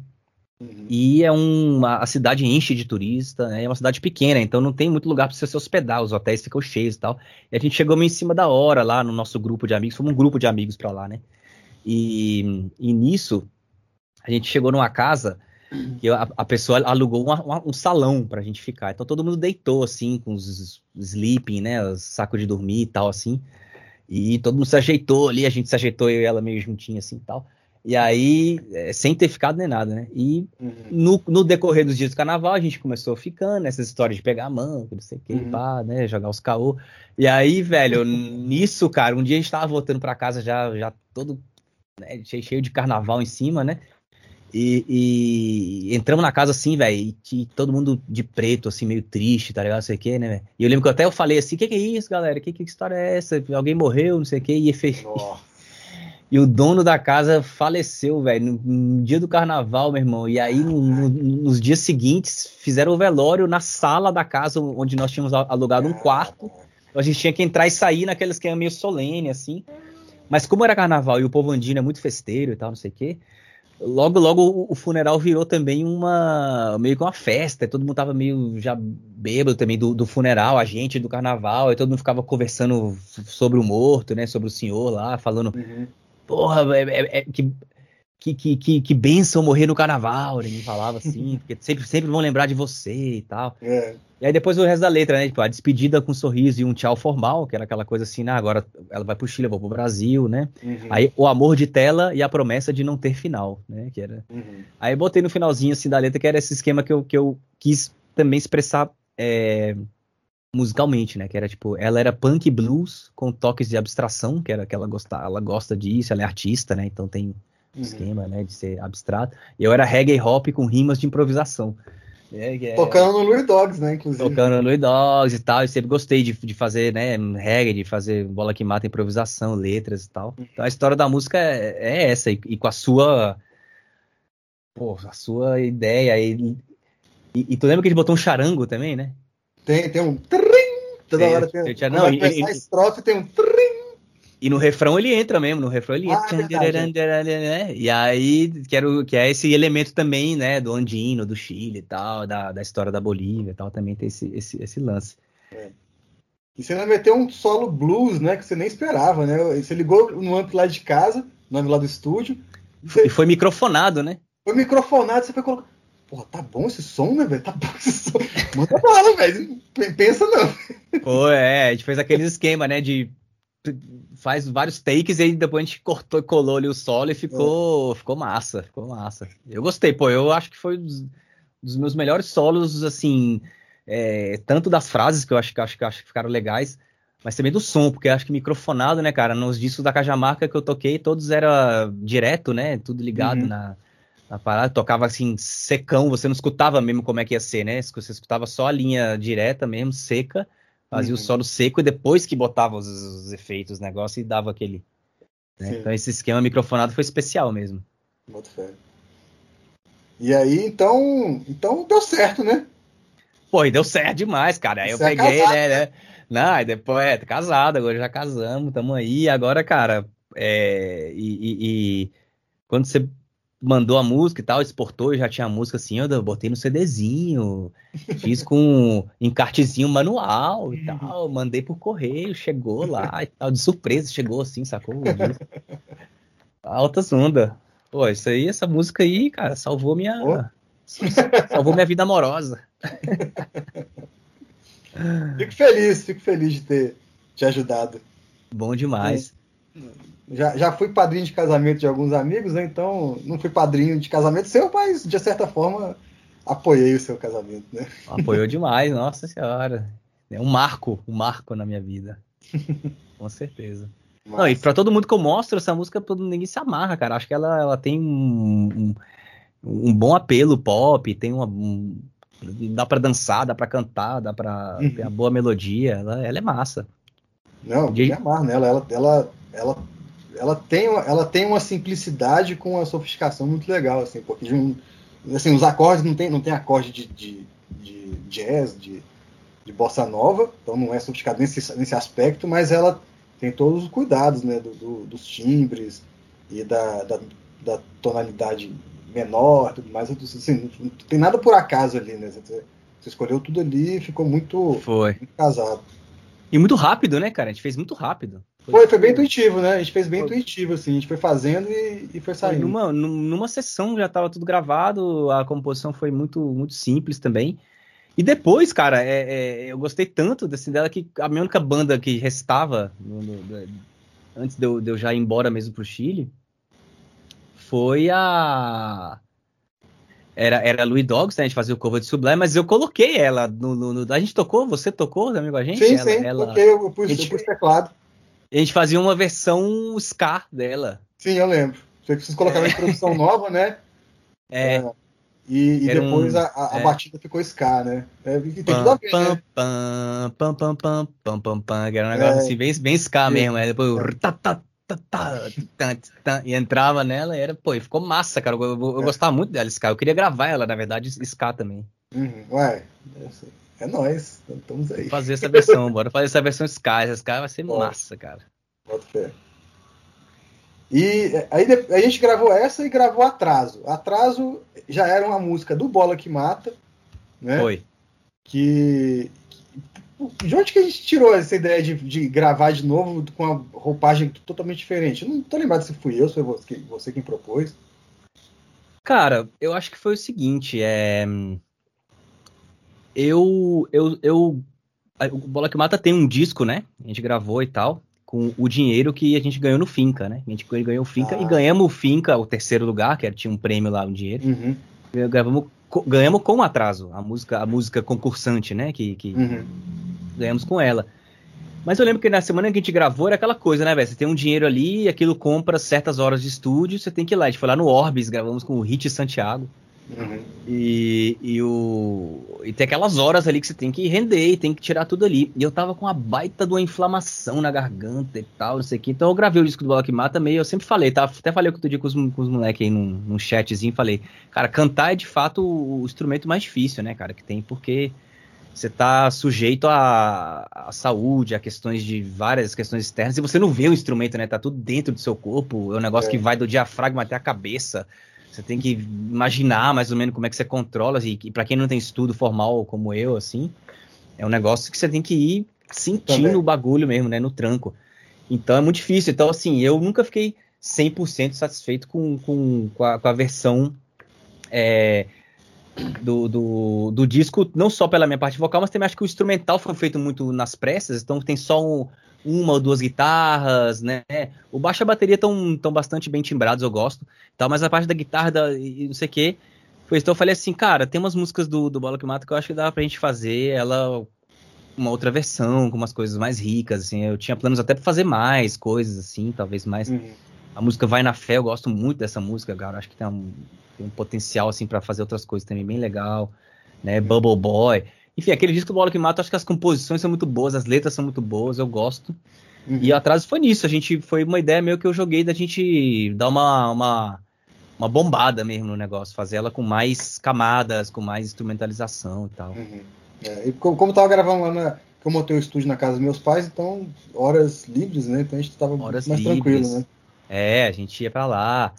Uhum. E é uma, a cidade enche de turista, né? é uma cidade pequena, então não tem muito lugar para você se hospedar, os hotéis ficam cheios e tal. E a gente chegou meio em cima da hora lá no nosso grupo de amigos, fomos um grupo de amigos para lá, né? E, e, nisso, a gente chegou numa casa que a, a pessoa alugou uma, uma, um salão pra gente ficar. Então todo mundo deitou assim, com os sleeping, né? Os sacos de dormir e tal, assim. E todo mundo se ajeitou ali, a gente se ajeitou eu e ela meio juntinho assim e tal. E aí, é, sem ter ficado nem nada, né? E uhum. no, no, decorrer dos dias do carnaval, a gente começou ficando, essas histórias de pegar a mão, não sei o que, uhum. pá, né? Jogar os caô. E aí, velho, nisso, cara, um dia a gente tava voltando pra casa já, já todo né, cheio de carnaval em cima, né? E, e, entramos na casa assim, velho, e todo mundo de preto, assim, meio triste, tá ligado? Não sei o que, né, véio? E eu lembro que até eu falei assim: o que, que é isso, galera? Que, que história é essa? Alguém morreu, não sei o que, e fez. [laughs] E o dono da casa faleceu, velho, no, no, dia do carnaval, meu irmão. E aí, no, no, nos dias seguintes, fizeram o velório na sala da casa onde nós tínhamos alugado um quarto. A gente tinha que entrar e sair naquele esquema meio solene, assim. Mas como era carnaval e o povo andino é muito festeiro e tal, não sei o quê, logo, logo o funeral virou também uma meio que uma festa. Todo mundo tava meio já bêbado também do, do funeral, a gente do carnaval, e todo mundo ficava conversando sobre o morto, né? Sobre o senhor lá, falando uhum porra, é, é, é, que, que, que, que, benção morrer no carnaval, ele me falava assim, [laughs] porque sempre, sempre vão lembrar de você e tal. É. E aí depois o resto da letra, né? Tipo, a despedida com um sorriso e um tchau formal, que era aquela coisa assim, né? Agora ela vai pro Chile, eu vou pro Brasil, né? Uhum. Aí o amor de tela e a promessa de não ter final, né? Que era. Uhum. Aí botei no finalzinho assim da letra, que era esse esquema que eu, que eu quis também expressar. É, musicalmente, né? Que era tipo, ela era punk blues com toques de abstração, que era que ela gosta, ela gosta disso, ela é artista, né? Então tem uhum. esquema, né, de ser abstrato. E eu era reggae hop com rimas de improvisação. É, é, tocando no Louis Dogs, né, inclusive. Tocando no Louis Dogs e tal, e sempre gostei de, de fazer, né, reggae, de fazer bola que mata, improvisação, letras e tal. Então a história da música é, é essa, e, e, com a sua, pô, a sua ideia, e, e, e tu lembra que a gente botou um charango também, né? Tem, tem um trim, toda hora tem. Tinha, não, e, a estrofe tem um trim. E no refrão ele entra mesmo, no refrão ele ah, entra. né? E aí, quero, que é esse elemento também, né, do andino, do Chile e tal, da, da história da Bolívia e tal, também tem esse, esse, esse lance. É. E você vai ter um solo blues, né, que você nem esperava, né? Você ligou no amp lá de casa, no amp lá do estúdio. Você... E foi microfonado, né? Foi microfonado, você foi colocar Porra, tá bom esse som, né, velho? Tá bom esse som. Manda bala, velho. Pensa não. Pô, é, a gente fez aquele esquema, né, de faz vários takes e aí depois a gente cortou e colou ali o solo e ficou, é. ficou massa, ficou massa. Eu gostei, pô, eu acho que foi dos, dos meus melhores solos, assim, é, tanto das frases que eu acho que acho, que acho que ficaram legais, mas também do som, porque acho que microfonado, né, cara, nos discos da Cajamarca que eu toquei, todos era direto, né, tudo ligado uhum. na a parada tocava assim, secão, você não escutava mesmo como é que ia ser, né? Você escutava só a linha direta mesmo, seca, fazia uhum. o solo seco e depois que botava os, os efeitos, negócio e dava aquele. Né? Então esse esquema microfonado foi especial mesmo. Muito fé. E aí, então, então deu certo, né? Pô, e deu certo demais, cara. Aí você eu é peguei, é né, né? Não, aí depois, é, casado, agora já casamos, tamo aí. Agora, cara, é, e, e, e quando você mandou a música e tal, exportou, já tinha a música assim, eu botei no CDzinho, fiz com encartezinho manual e tal, mandei por correio, chegou lá e tal, de surpresa, chegou assim, sacou? Altas ondas. Pô, isso aí, essa música aí, cara, salvou minha. Oh. Salvou minha vida amorosa. Fico feliz, fico feliz de ter te ajudado. Bom demais. É já, já fui padrinho de casamento de alguns amigos, né? Então não fui padrinho de casamento seu, mas de certa forma apoiei o seu casamento, né? Apoiou demais, nossa senhora. É um marco, um marco na minha vida. [laughs] Com certeza. Não, e pra todo mundo que eu mostro essa música, todo ninguém se amarra, cara. Acho que ela, ela tem um, um, um bom apelo pop, tem uma. Um, dá pra dançar, dá pra cantar, dá pra uhum. ter [laughs] uma boa melodia. Ela, ela é massa. Não, de... amar nela. Ela, ela, ela ela tem, ela tem uma simplicidade com uma sofisticação muito legal, assim, porque assim, os acordes não tem, não tem acorde de, de, de jazz, de, de bossa nova, então não é sofisticado nesse, nesse aspecto, mas ela tem todos os cuidados, né, do, do, dos timbres e da, da, da, tonalidade menor, tudo mais. Assim, não tem nada por acaso ali, né? Você, você escolheu tudo ali e ficou muito, foi. muito casado. E muito rápido, né, cara? A gente fez muito rápido. Foi, foi, foi bem intuitivo, né? A gente fez bem foi. intuitivo, assim. A gente foi fazendo e, e foi saindo. Numa, numa sessão já estava tudo gravado, a composição foi muito, muito simples também. E depois, cara, é, é, eu gostei tanto desse dela que a minha única banda que restava no, no, antes de eu, de eu, já ir embora mesmo pro Chile foi a era, era Louis Dogs, né? A gente fazia o cover de Sublime, mas eu coloquei ela no, no, A gente tocou? Você tocou, amigo, a gente? Sim, ela, sim, ela, eu pus, gente, eu pus teclado. A gente fazia uma versão ska dela. Sim, eu lembro. Que vocês colocaram é. uma introdução nova, né? [laughs] É. é. E, e depois um, a, a, é. batida ficou ska, né? É, e tem tudo a ver, pam, né? Pam, pam, pam, pam, pam, pam, pam, era um negócio é. assim, bem, bem Sim. mesmo. Aí depois, tá, tá, tá, e entrava nela e era, pô, e ficou massa, cara. Eu, eu, eu é. gostava muito dela, ska. Eu queria gravar ela, na verdade, ska também. Uhum. Ué, é nóis, estamos aí. Fazer essa versão, bora fazer essa versão ska. Essa ska vai ser Bom. massa, cara. Bota fé. E aí a gente gravou essa e gravou Atraso. Atraso já era uma música do Bola que Mata, né? Foi. Que, que de onde que a gente tirou essa ideia de, de, gravar de novo com uma roupagem totalmente diferente? Eu não tô lembrado se fui eu, se foi você, você quem propôs. Cara, eu acho que foi o seguinte, é eu eu eu o Bola que Mata tem um disco, né? A gente gravou e tal com o dinheiro que a gente ganhou no Finca, né? A gente ganhou o Finca ah. e ganhamos o Finca, o terceiro lugar, que tinha um prêmio lá, um dinheiro. Uhum. Gravamos, ganhamos com atraso, a música, a música concursante, né? Que, que uhum. ganhamos com ela. Mas eu lembro que na semana que a gente gravou era aquela coisa, né, velho? Você tem um dinheiro ali, aquilo compra certas horas de estúdio, você tem que ir lá. A gente foi lá no Orbis, gravamos com o Hit Santiago. Uhum. E, e, o, e tem aquelas horas ali que você tem que render e tem que tirar tudo ali. E eu tava com uma baita de uma inflamação na garganta e tal, não sei o que. Então eu gravei o disco do Bola que Mata meio. Eu sempre falei, tá? Até falei outro dia com os, com os moleques aí num, num chatzinho. Falei, cara, cantar é de fato o, o instrumento mais difícil, né, cara, que tem, porque você tá sujeito à, à, saúde, a questões de várias questões externas, e você não vê o instrumento, né? Tá tudo dentro do seu corpo, é um negócio é. que vai do diafragma até a cabeça. Você tem que imaginar mais ou menos como é que você controla. E, e para quem não tem estudo formal como eu, assim, é um negócio que você tem que ir sentindo Também. o bagulho mesmo, né? No tranco. Então é muito difícil. Então, assim, eu nunca fiquei 100% satisfeito com, com, com, a, com a versão é, do, do, do, disco, não só pela minha parte vocal, mas também acho que o instrumental foi feito muito nas pressas, então tem só um, uma ou duas guitarras, né? O baixo e a bateria estão tão bastante bem timbrados, eu gosto. Tal, mas a parte da guitarra da, e não sei o quê. Pois então eu falei assim, cara, tem umas músicas do, do Bola que Mata que eu acho que dá pra gente fazer ela uma outra versão, com umas coisas mais ricas, assim. Eu tinha planos até pra fazer mais coisas, assim, talvez mais. Uhum. A música Vai na Fé, eu gosto muito dessa música, cara. Acho que tem um, tem um potencial, assim, para fazer outras coisas também bem legal, né? Bubble Boy. Enfim, aquele disco do Bola que Mata, acho que as composições são muito boas, as letras são muito boas, eu gosto. Uhum. E atrás foi nisso, a gente foi uma ideia meio que eu joguei da gente dar uma, uma, uma bombada mesmo no negócio, fazer ela com mais camadas, com mais instrumentalização e tal. Uhum. É, e como, como tava gravando lá na. Que eu montei o estúdio na casa dos meus pais, então horas livres, né? Então a gente tava horas mais livres. tranquilo, né? É, a gente ia para lá.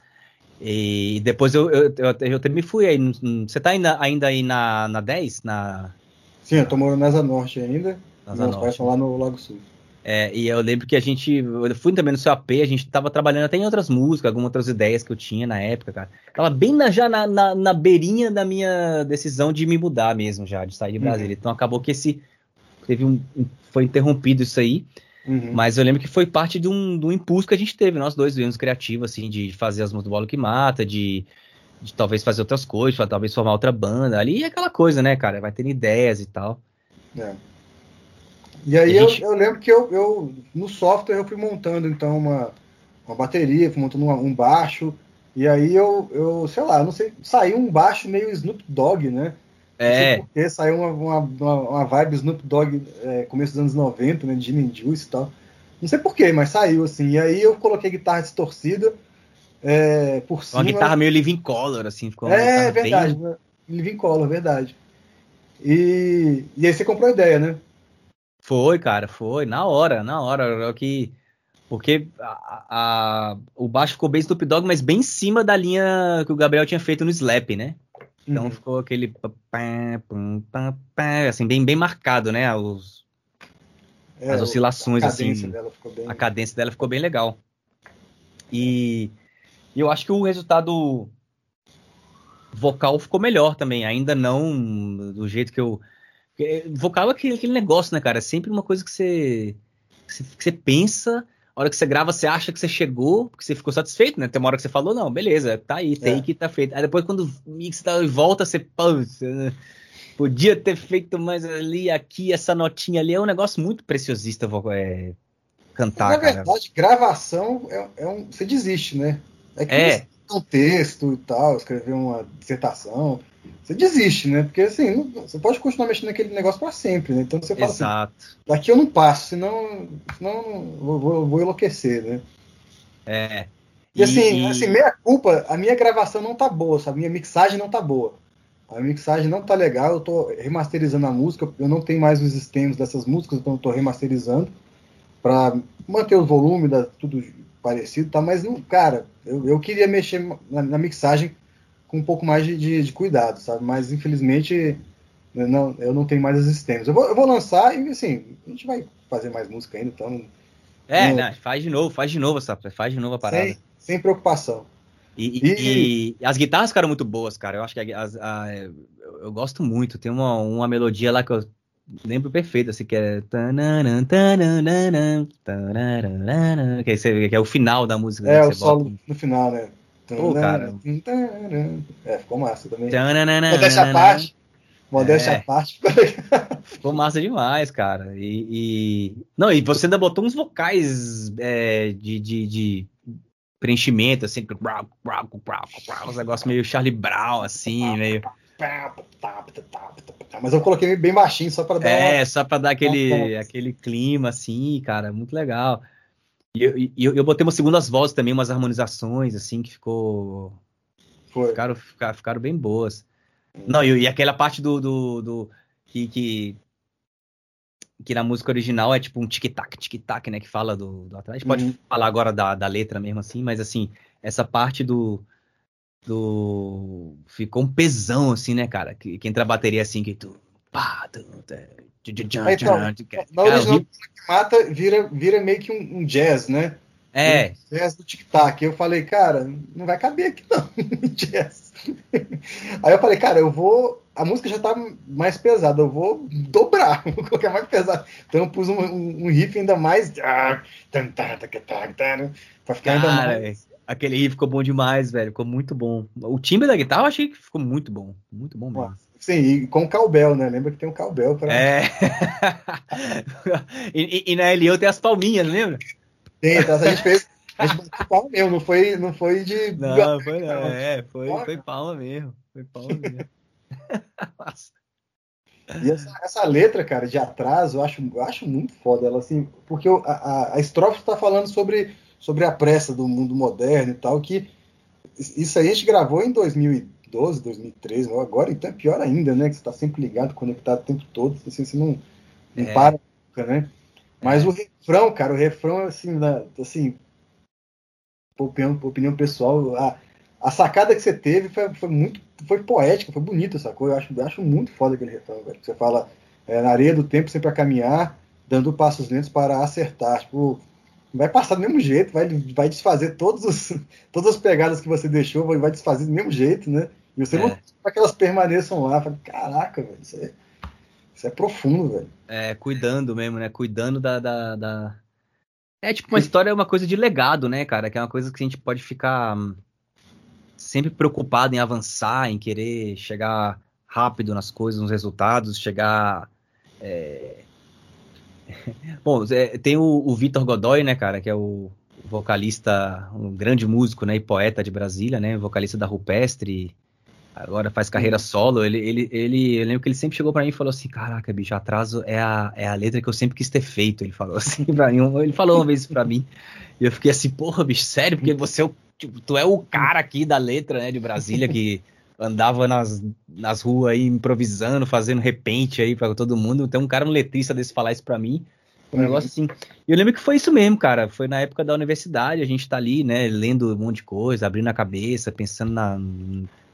E depois eu, eu, eu, eu, me fui aí. Você tá ainda, ainda aí na, na 10? Na, Sim, eu tô morando na Asa Norte ainda. Asa meus Norte. pais estão lá no Lago Sul. É, e eu lembro que a gente. Eu fui também no seu AP, a gente tava trabalhando até em outras músicas, algumas outras ideias que eu tinha na época, cara. Tava bem na, já na, na, na, beirinha da minha decisão de me mudar mesmo, já, de sair de uhum. Brasília. Uhum. Então acabou que esse. Teve um. Foi interrompido isso aí. Uhum. Mas eu lembro que foi parte de um, de um impulso que a gente teve, nós dois, vivemos criativos, assim, de fazer as músicas do Bolo que Mata, de de talvez fazer outras coisas, talvez formar outra banda. Ali é aquela coisa, né, cara? Vai ter ideias e tal. É. E aí e eu, gente... eu, lembro que eu, eu, no software, eu fui montando então uma, uma bateria, fui montando uma, um baixo. E aí eu, eu, sei lá, não sei, saiu um baixo meio Snoop Dogg, né? É. porque saiu uma, uma, uma vibe Snoop Dogg é, começo dos anos 90, né? Gin and Juice e tal. Não sei porquê, mas saiu assim. E aí eu coloquei guitarra distorcida é, por cima. Uma guitarra meio living color, assim, ficou É, verdade. Bem... Né? Living color, verdade. E, e aí você comprou a ideia, né? Foi, cara, foi. Na hora, na hora. que Porque a, a, o baixo ficou bem Snoop Dogg, mas bem em cima da linha que o Gabriel tinha feito no Slap, né? Então uhum. ficou aquele. Assim, bem, bem marcado, né? Os, é, as oscilações, a assim. Bem... A cadência dela ficou bem legal. E, e eu acho que o resultado vocal ficou melhor também. Ainda não do jeito que eu. Vocal é aquele, aquele negócio, né, cara? É sempre uma coisa que você, que você, que você pensa a hora que você grava, você acha que você chegou, porque você ficou satisfeito, né? Tem uma hora que você falou, não, beleza, tá aí, take, é. tá feito. Aí depois, quando o mix tá, volta, você, você podia ter feito mais ali, aqui, essa notinha ali. É um negócio muito preciosista é, cantar, Na verdade, cara. gravação é, é, um. Você desiste, né? É que é. um texto e tal, escrever uma dissertação você desiste, né? Porque assim, não, você pode continuar mexendo naquele negócio para sempre, né? Então você fala assim, Exato. assim, daqui eu não passo, senão, senão vou, vou, vou enlouquecer, né? É. E, assim, e... assim, meia culpa, a minha gravação não tá boa, sabe? A minha mixagem não tá boa. A mixagem não tá legal, eu tô remasterizando a música, eu não tenho mais os stems dessas músicas, então eu tô remasterizando para manter o volume, da, tudo parecido, tá? Mas, não, cara, eu, eu queria mexer na, na mixagem com um pouco mais de, de, de cuidado, sabe? Mas infelizmente né, não, eu não tenho mais esses temas. Eu vou, eu vou lançar e assim, a gente vai fazer mais música ainda, então. É, não, não, faz de novo, faz de novo essa, faz de novo a parada. Sem, sem preocupação. E, e, e, as guitarras ficaram muito boas, cara. Eu acho que as, a, eu, eu, gosto muito. Tem uma, uma melodia lá que eu lembro perfeito, assim, que é. Que é, que é o final da música. É, o solo bota. no final, né? Pô, cara. É, ficou massa também. Modéstia à parte. Modéstia à é. parte. [laughs] Ficou massa demais, cara. E, e, Não, e você ainda botou uns vocais é, de, de, de, preenchimento, assim. Uns negócios meio Charlie Brown, assim, meio. Mas eu coloquei bem baixinho só para dar. É, uma... só para dar aquele, aquele clima, assim, cara, muito legal. E eu, eu, eu botei umas segundas vozes também, umas harmonizações, assim, que ficou. Foi. Ficaram, ficaram, ficaram bem boas. Não, e, e aquela parte do. do, do que, que, que, na música original é tipo um tic-tac, tic-tac, né? Que fala do, do atrás. A gente pode uhum. falar agora da, da letra mesmo assim, mas assim, essa parte do. Do ficou um pesão, assim, né, cara? Que, que entra a bateria assim, que tu. Pá, tu, então, na original que mata vira, vira meio que um, um jazz, né? É. Um jazz do tic-tac. Eu falei, cara, não vai caber aqui não, [laughs] jazz. Aí eu falei, cara, eu vou. A música já tá mais pesada, eu vou dobrar, [laughs] vou colocar mais pesado. Então eu pus um, um, um riff ainda mais. Pra ficar ainda mais. Aquele riff ficou bom demais, velho. Ficou muito bom. O timbre da guitarra eu achei que ficou muito bom. Muito bom mesmo. Sim, e com cowbell, né? Lembra que tem um cowbell para. É. [laughs] e, e, na LO tem as palminhas, lembra? Tem, então a gente fez. A gente palma mesmo, não foi, não foi de. Não, foi não. É, foi, foi palma mesmo. Foi palma mesmo. Nossa. [laughs] [laughs] E essa, essa, letra, cara, de atraso, eu acho, eu acho muito foda ela, assim, porque a, a, a estrofe está falando sobre, sobre a pressa do mundo moderno e tal, que isso aí a gente gravou em 2000 2012, 2013, agora então é pior ainda, né? Que você está sempre ligado, conectado o tempo todo, assim, você não, não é. para, né? Mas é. o refrão, cara, o refrão, assim, da, assim opinião, opinião pessoal, a, a sacada que você teve foi, foi muito, foi poética, foi bonita essa coisa, eu acho, eu acho muito foda aquele refrão, velho. Você fala, é, na areia do tempo sempre a caminhar, dando passos lentos para acertar, tipo, vai passar do mesmo jeito, vai, vai desfazer todos os, [laughs] todas as pegadas que você deixou, vai, vai desfazer do mesmo jeito, né? E você é. não para que elas permaneçam lá. Falei, Caraca, velho, isso é, isso é profundo, velho. É, cuidando mesmo, né? Cuidando da, da, da... É tipo uma história, é uma coisa de legado, né, cara? Que é uma coisa que a gente pode ficar hum, sempre preocupado em avançar, em querer chegar rápido nas coisas, nos resultados, chegar. É... [laughs] Bom, tem o, o Vitor Godoy, né, cara, que é o vocalista, um grande músico, né, e poeta de Brasília, né, vocalista da Rupestre, agora faz carreira solo, ele, ele, ele, eu lembro que ele sempre chegou para mim e falou assim, caraca, bicho, atraso é a, é a letra que eu sempre quis ter feito, ele falou [laughs] assim pra mim, ele falou uma vez para mim, e eu fiquei assim, porra, bicho, sério, porque você é o, tipo, tu é o cara aqui da letra, né, de Brasília, que andava nas, nas ruas aí improvisando, fazendo repente aí para todo mundo, então um cara um letrista desse falar isso para mim, Um uhum. negócio assim. E eu lembro que foi isso mesmo, cara. Foi na época da universidade, a gente tá ali, né, lendo um monte de coisa, abrindo a cabeça, pensando na,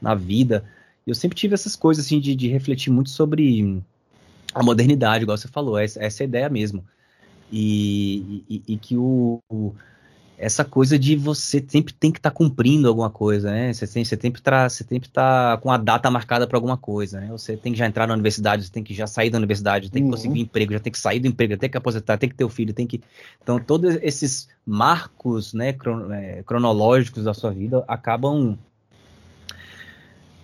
na vida. E eu sempre tive essas coisas, assim, de, de refletir muito sobre a modernidade, igual você falou, essa, essa é a ideia mesmo. E, e, e que o, o, essa coisa de você sempre tem que estar tá cumprindo alguma coisa, né? Você, tem, você sempre tá, você sempre tá com a data marcada para alguma coisa, né? Você tem que já entrar na universidade, você tem que já sair da universidade, tem que uhum. conseguir emprego, já tem que sair do emprego, já tem que aposentar, tem que ter o um filho, tem que então todos esses marcos, né, é, cronológicos da sua vida acabam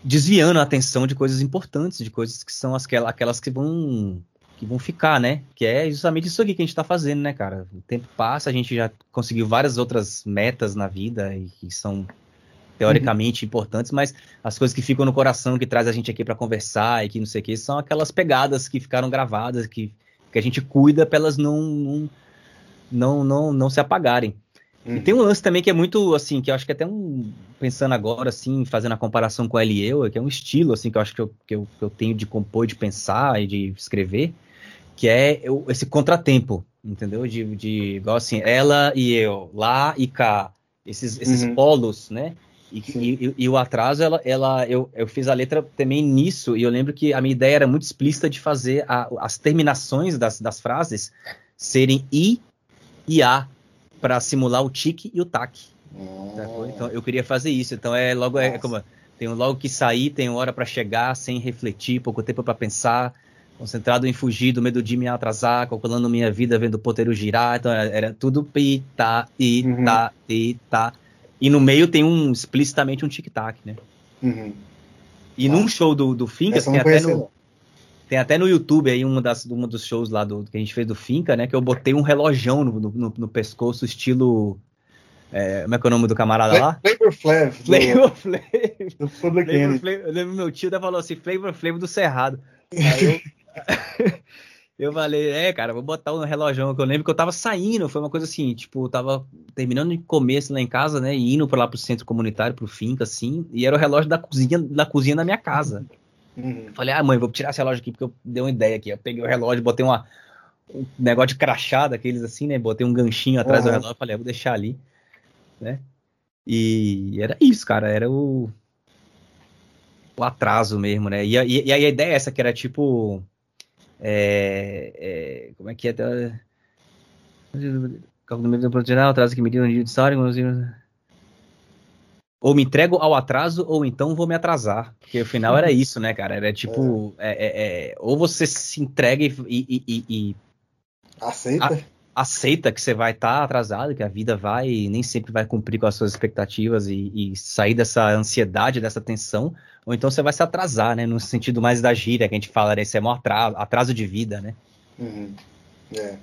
desviando a atenção de coisas importantes, de coisas que são aquelas que vão que vão ficar, né? Que é justamente isso aqui que a gente está fazendo, né, cara? O tempo passa, a gente já conseguiu várias outras metas na vida e que são teoricamente uhum. importantes, mas as coisas que ficam no coração, que traz a gente aqui para conversar e que não sei o que, são aquelas pegadas que ficaram gravadas, que, que a gente cuida para elas não, não, não, não, não se apagarem. Uhum. E tem um lance também que é muito, assim, que eu acho que até um. Pensando agora, assim, fazendo a comparação com ele e eu, que é um estilo, assim, que eu acho que eu, que eu, que eu tenho de compor, de pensar e de escrever, que é esse contratempo, entendeu? De, de igual assim, ela e eu, lá e cá, esses, esses uhum. polos, né? E, e, e, o atraso, ela, ela eu, eu fiz a letra também nisso, e eu lembro que a minha ideia era muito explícita de fazer a, as terminações das, das frases serem i e a, para simular o tique e o tac. Oh. Então eu queria fazer isso. Então é logo é, como tenho logo que sair, tenho hora para chegar, sem refletir, pouco tempo para pensar, concentrado em fugir do medo de me atrasar, calculando minha vida, vendo o poteiro girar. Então era, era tudo pi, tá, e uhum. tá, e tá. E no meio tem um explicitamente um tic-tac, né? Uhum. E ah. num show do, do Fincas, tem até, no, tem até no YouTube aí uma, das, uma dos shows lá do, que a gente fez do Finca, né? Que eu botei um relojão no, no, no pescoço, estilo. É, como é que é o nome do camarada lá? Flavor Flav. Flavor Flav. Do Public Eu lembro meu tio falou assim, Flavor Flav do Cerrado. Aí eu, [laughs] eu falei, é, cara, vou botar um relógio que eu lembro que eu tava saindo, foi uma coisa assim, tipo, eu tava terminando de comer assim, lá em casa, né, e indo pra lá pro centro comunitário, pro finca, assim, e era o relógio da cozinha, da cozinha da minha casa. Uhum. Falei, ah, mãe, vou tirar esse relógio aqui, porque eu dei uma ideia aqui, eu peguei o relógio, botei uma, um negócio de crachá daqueles assim, né, botei um ganchinho atrás uhum. do relógio, falei, ah, vou deixar ali, né, e era isso, cara, era o o atraso mesmo, né? E, e, e, a ideia é essa que era tipo é, é, como é que é? Cálculo do meio proporcional, atraso que medida no dia de história. Ou me entrego ao atraso, ou então vou me atrasar. Porque o final era isso, né, cara? Era tipo. É. é, é, é ou você se entrega e. e, e aceita? A, aceita que você vai estar tá atrasado, que a vida vai nem sempre vai cumprir com as suas expectativas e, e sair dessa ansiedade, dessa tensão ou então você vai se atrasar, né? No sentido mais da gíria que a gente fala, né? Esse é um atraso, atraso de vida, né? Uhum. É.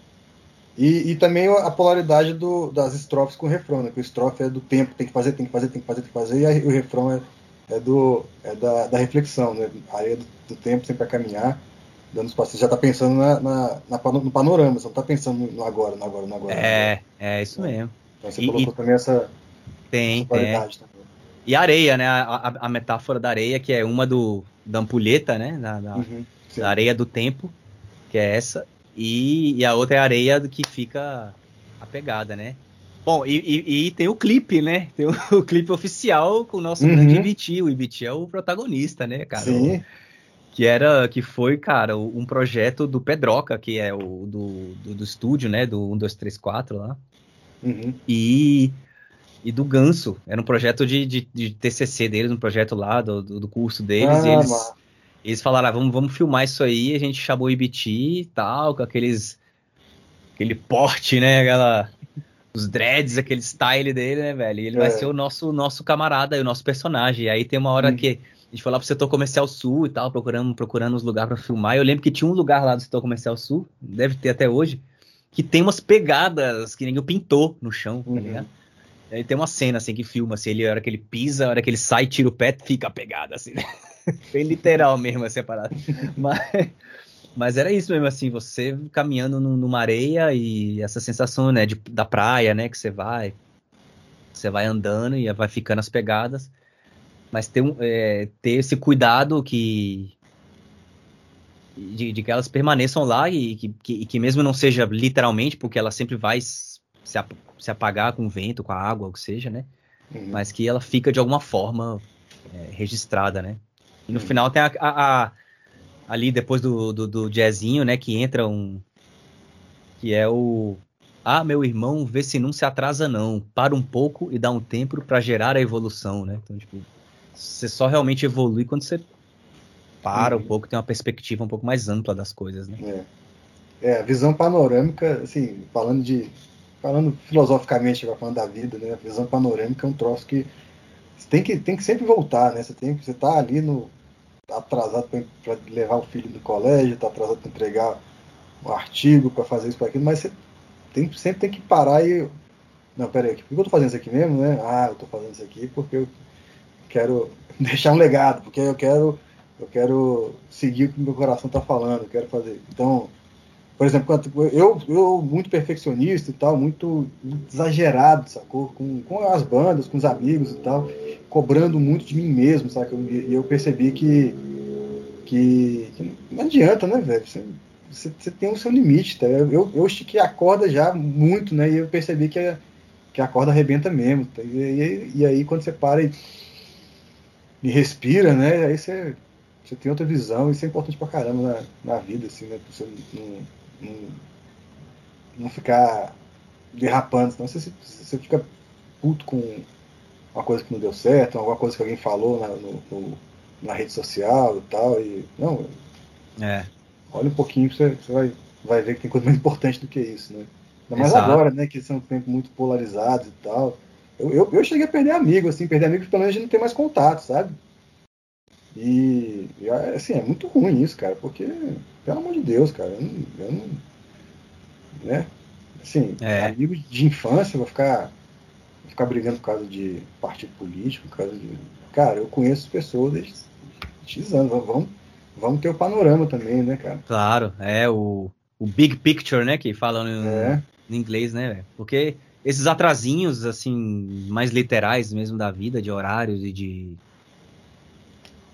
E, e, também a polaridade do, das estrofes com o refrão, né? Que o estrofe é do tempo, tem que fazer, tem que fazer, tem que fazer, tem que fazer, e a, o refrão é, é, do, é da, da reflexão, né? A areia do, do tempo sempre a caminhar, dando espaço. Você já está pensando na, na, na, no panorama, você não está pensando no agora, no agora, no agora. É, agora. é isso mesmo. Então você e, colocou e... também essa, tem, essa também. E areia, né? A, a, a, metáfora da areia, que é uma do, da ampulheta, né? Da, da, uhum, da areia do tempo, que é essa. E, e, a outra é a areia que fica apegada, né? Bom, e, e, e tem o clipe, né? Tem o, [laughs] o, clipe oficial com o nosso uhum. grande Ibiti. O Ibiti é o protagonista, né, cara? Sim. Que era, que foi, cara, um projeto do Pedroca, que é o do, do, do estúdio, né? Do 1, 2, 3, 4 lá. Uhum. E e do Ganso. Era um projeto de, de, de TCC deles, um projeto lá do, do, do curso deles. Ah, eles, eles falaram, ah, vamos, vamos filmar isso aí. A gente chamou o IBT e tal, com aqueles. aquele porte, né? Aquela, os dreads, aquele style dele, né, velho? E ele é. vai ser o nosso, nosso camarada o nosso personagem. E aí tem uma hora hum. que a gente foi lá pro setor comercial sul e tal, procurando, procurando uns lugares para filmar. Eu lembro que tinha um lugar lá do setor comercial sul, deve ter até hoje, que tem umas pegadas que ninguém pintou no chão, tá uhum. ligado? Aí tem uma cena assim que filma, assim, ele, a hora que ele pisa, a hora que ele sai, tira o pé, fica pegado, assim, né? Bem literal mesmo essa parada. Mas, mas era isso mesmo, assim, você caminhando numa areia e essa sensação, né, de, da praia, né, que você vai, você vai andando e vai ficando as pegadas. Mas ter, um, é, ter esse cuidado que de, de, que elas permaneçam lá e que, que, que, mesmo não seja literalmente, porque ela sempre vai se, se apagar com o vento, com a água, o que seja, né? Uhum. Mas que ela fica de alguma forma é, registrada, né? E no uhum. final tem a, a, a, ali depois do, do, do jazzinho, né? Que entra um que é o ah, meu irmão, vê se não se atrasa não. Para um pouco e dá um tempo para gerar a evolução, né? Então, tipo, você só realmente evolui quando você para uhum. um pouco, tem uma perspectiva um pouco mais ampla das coisas, né? É, é a visão panorâmica, assim, falando de falando filosoficamente, falando da vida, né? A visão panorâmica é um troço que você tem que tem que sempre voltar, né? Você tem você tá ali no atrasado para levar o filho do colégio, tá atrasado para entregar um artigo, para fazer isso para aquilo, mas você tem, sempre tem que parar e não, peraí, por que eu tô fazendo isso aqui mesmo, né? Ah, eu tô fazendo isso aqui porque eu quero [laughs] deixar um legado, porque eu quero eu quero seguir o que meu coração está falando, eu quero fazer. Então, por exemplo, eu, eu muito perfeccionista e tal, muito exagerado, sacou? Com, com as bandas, com os amigos e tal, cobrando muito de mim mesmo, sabe? E eu percebi que, que, que, não adianta, né, velho? Você, você, você, tem o seu limite, tá? Eu, eu estiquei a corda já muito, né? E eu percebi que a, que a corda arrebenta mesmo. Tá? E, e, e aí, quando você para e, e respira, né? Aí você você tem outra visão, isso é importante pra caramba na, na vida, assim, né? Pra você não, não, não ficar derrapando, senão você, você fica puto com uma coisa que não deu certo, alguma coisa que alguém falou na, no, no, na rede social e tal. E, não, é. olha um pouquinho, você, você vai, vai ver que tem coisa mais importante do que isso, né? Ainda mais Exato. agora, né? Que são tempos muito polarizados e tal. Eu, eu, eu cheguei a perder amigos, assim, perder amigos pelo menos a gente não tem mais contato, sabe? E, assim, é muito ruim isso, cara, porque, pelo amor de Deus, cara, eu não. Eu não né? Assim, é. amigos de infância, vou ficar, ficar brigando por causa de partido político, por causa de. Cara, eu conheço pessoas desde X anos, vamos, vamos ter o panorama também, né, cara? Claro, é o, o big picture, né, que falam em, é. em inglês, né, porque esses atrasinhos, assim, mais literais mesmo da vida, de horários e de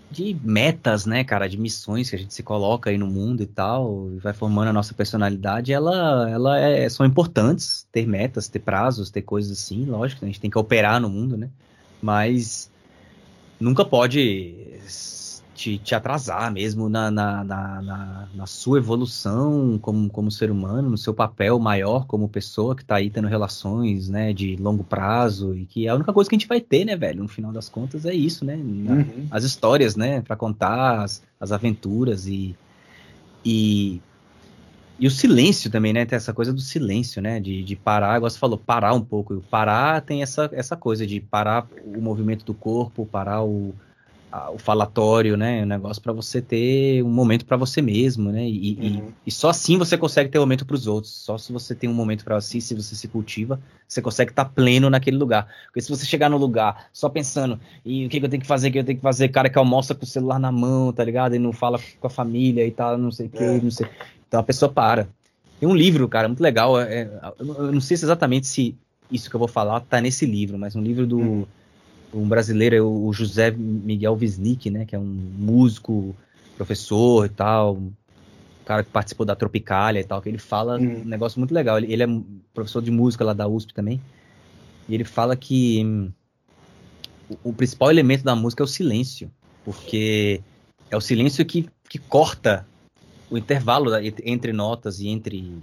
de metas, né, cara, de missões que a gente se coloca aí no mundo e tal, e vai formando a nossa personalidade, ela, ela é, são importantes ter metas, ter prazos, ter coisas assim, lógico, a gente tem que operar no mundo, né, mas nunca pode te, te atrasar mesmo na, na, na, na, sua evolução como, como ser humano, no seu papel maior como pessoa que está aí tendo relações né, de longo prazo e que a única coisa que a gente vai ter, né, velho, no final das contas é isso, né? Uhum. As histórias, né, para contar, as, as aventuras e, e e o silêncio também, né? Tem essa coisa do silêncio, né? De, de parar, igual você falou, parar um pouco. Parar tem essa, essa coisa de parar o movimento do corpo, parar o, a, o falatório, né? Um negócio para você ter um momento para você mesmo, né? E, uhum. e, e, só assim você consegue ter um momento para os outros. Só se você tem um momento para si, se você se cultiva, você consegue estar tá pleno naquele lugar. Porque se você chegar no lugar só pensando e o que, que, eu tenho que fazer, o que eu tenho que fazer, cara que almoça com o celular na mão, tá ligado? E não fala com a família e tal, não sei o que, é. não sei. Então a pessoa para. Tem um livro, cara, muito legal. É, é eu não sei se exatamente se isso que eu vou falar tá nesse livro, mas um livro do. Uhum um brasileiro, é o José Miguel Wisnik, né, que é um músico, professor e tal, um cara que participou da Tropicália e tal, que ele fala uhum. um negócio muito legal. Ele, ele, é professor de música lá da USP também, e ele fala que hum, o, o, principal elemento da música é o silêncio, porque é o silêncio que, que corta o intervalo da, entre notas e entre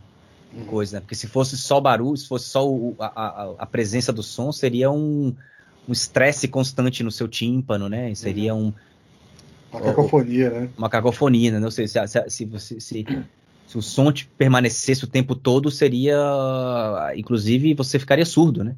uhum. coisas, né? porque se fosse só barulho, se fosse só o, a, a, a presença do som, seria um um estresse constante no seu tímpano, né? Seria uhum. um uma cacofonia, né? Uma cacofonia, né? Não sei se, se, se, se, se, se o som te permanecesse o tempo todo, seria. Inclusive, você ficaria surdo, né?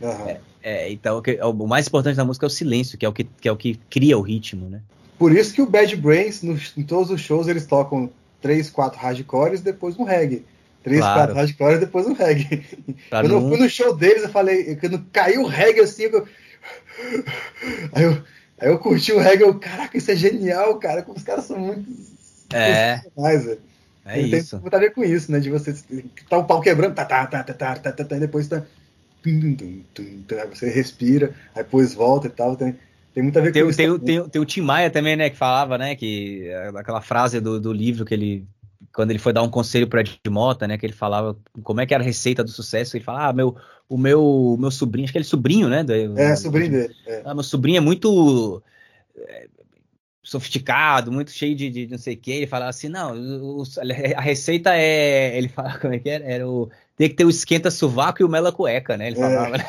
Uhum. É, é, então, o mais importante da música é o silêncio, que é o que, que, é o que cria o ritmo, né? Por isso que o Bad Brains, no, em todos os shows, eles tocam três, quatro hardcores e depois um reggae. Três, claro. quatro hardcore e depois um reggae. [laughs] Pra quando não... eu fui no show deles, eu falei, quando caiu o reggae assim, eu... [laughs] Aí, eu, aí eu curti o reggae, eu, caraca, isso é genial, cara, como os caras são muito é. mais, velho. É Ele isso. Tem muito a ver com isso, né? De você tá o pau quebrando, tá, tá, tá, tá, tá, tá, tá, e depois tá. Você respira, aí depois volta e tal. Tem, Tem muita a ver tem, com isso. Tem, tem, tem, o Tim Maia também, né, que falava, né, que aquela frase do, do livro que ele quando ele foi dar um conselho para Ed Mota, né, que ele falava como é que era a receita do sucesso, ele fala, ah, meu, o meu, meu sobrinho, acho que ele é sobrinho, né? Do, é, sobrinho dele. É. Ah, meu sobrinho é muito é, sofisticado, muito cheio de, de, não sei o que. Ele falava assim, não, o, a receita é, ele [laughs] fala como é que era, era o tem que ter o esquenta sovaco e o mela cueca, né? Ele falava. [laughs]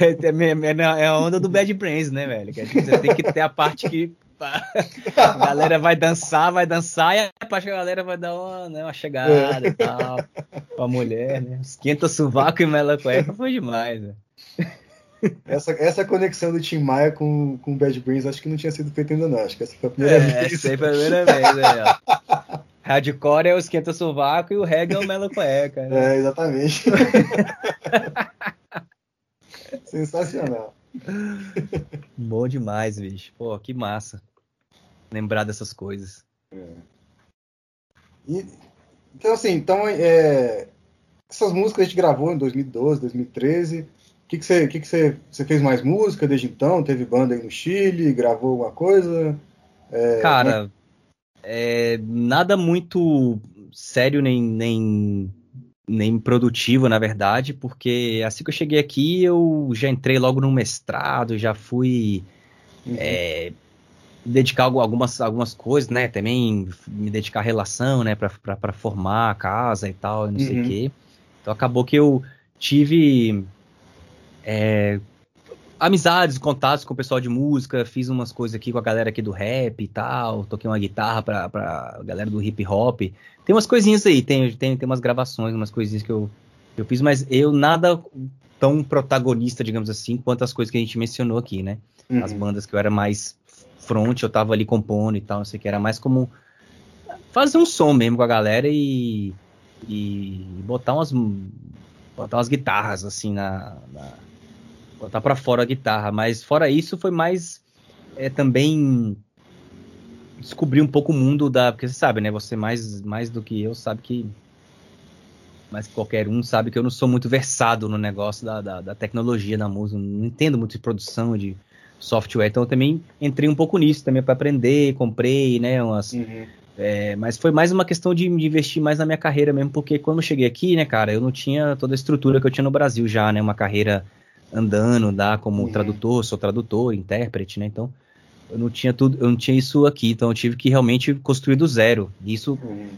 É, é, é a onda do Bad Brains, né, velho? Você tem que ter a parte que a galera vai dançar, vai dançar e a parte que a galera vai dar uma, né, uma chegada é. e tal pra mulher, né? Esquenta sovaco e mela cueca foi demais, né? Essa, essa conexão do Tim Maia com, com Bad Brains acho que não tinha sido feita ainda não. Acho que essa foi a primeira é, vez. Essa foi a primeira vez, ó. Hardcore é o esquenta sovaco e o reggae é o mela cueca. Né? É, exatamente. [laughs] Sensacional. [laughs] Bom demais, bicho. Pô, que massa lembrar dessas coisas. É. E, então, assim, então, é, essas músicas a gente gravou em 2012, 2013. O que, que, você, que, que você, você fez mais música desde então? Teve banda aí no Chile? Gravou alguma coisa? É, Cara, é, nada muito sério nem, nem, nem produtivo, na verdade, porque assim que eu cheguei aqui, eu já entrei logo no mestrado, já fui. Uhum. É, dedicar algumas, algumas coisas, né? Também me dedicar à relação, né? Para formar a casa e tal, não uhum. sei o quê. Então acabou que eu tive é, amizades, contatos com o pessoal de música, fiz umas coisas aqui com a galera aqui do rap e tal, toquei uma guitarra pra, pra galera do hip hop. Tem umas coisinhas aí, tem, tem, tem umas gravações, umas coisinhas que eu, eu fiz, mas eu nada tão protagonista, digamos assim, quanto as coisas que a gente mencionou aqui, né? Uhum. As bandas que eu era mais front, eu tava ali compondo e tal, não sei o que, era mais como fazer um som mesmo com a galera e, e botar umas botar umas guitarras assim na, na botar para fora a guitarra, mas fora isso foi mais é, também descobrir um pouco o mundo da, porque você sabe, né, você mais mais do que eu sabe que mas qualquer um sabe que eu não sou muito versado no negócio da, da, da tecnologia da música, não entendo muito de produção, de software. Então eu também entrei um pouco nisso também para aprender, comprei, né, umas, uhum. é, mas foi mais uma questão de, de, investir mais na minha carreira mesmo, porque quando eu cheguei aqui, né, cara, eu não tinha toda a estrutura que eu tinha no Brasil já, né, uma carreira andando, dá como uhum. tradutor, sou tradutor, intérprete, né, então eu não tinha tudo, eu não tinha isso aqui, então eu tive que realmente construir do zero. Isso uhum.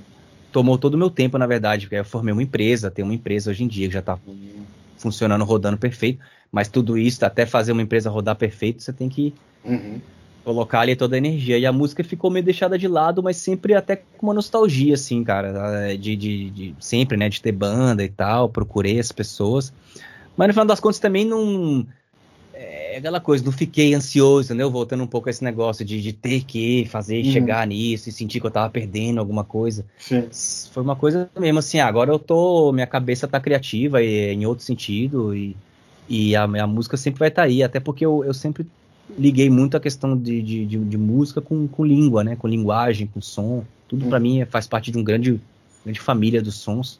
tomou todo o meu tempo, na verdade, porque eu formei uma empresa, tenho uma empresa hoje em dia que já está uhum. funcionando, rodando perfeito. Mas tudo isso, até fazer uma empresa rodar perfeito, você tem que uhum. colocar ali toda a energia. E a música ficou meio deixada de lado, mas sempre até com uma nostalgia, assim, cara. De, de, de sempre, né? De ter banda e tal. Procurei as pessoas. Mas no final das contas também não. É aquela coisa, não fiquei ansioso, entendeu? Voltando um pouco a esse negócio de, de ter que fazer, uhum. chegar nisso e sentir que eu tava perdendo alguma coisa. Sim. Foi uma coisa mesmo assim, agora eu tô. Minha cabeça tá criativa e, em outro sentido. E e a, a música sempre vai estar tá aí, até porque eu, eu sempre liguei muito a questão de, de, de, de música com, com língua, né? Com linguagem, com som. Tudo para mim faz parte de um grande, grande família dos sons.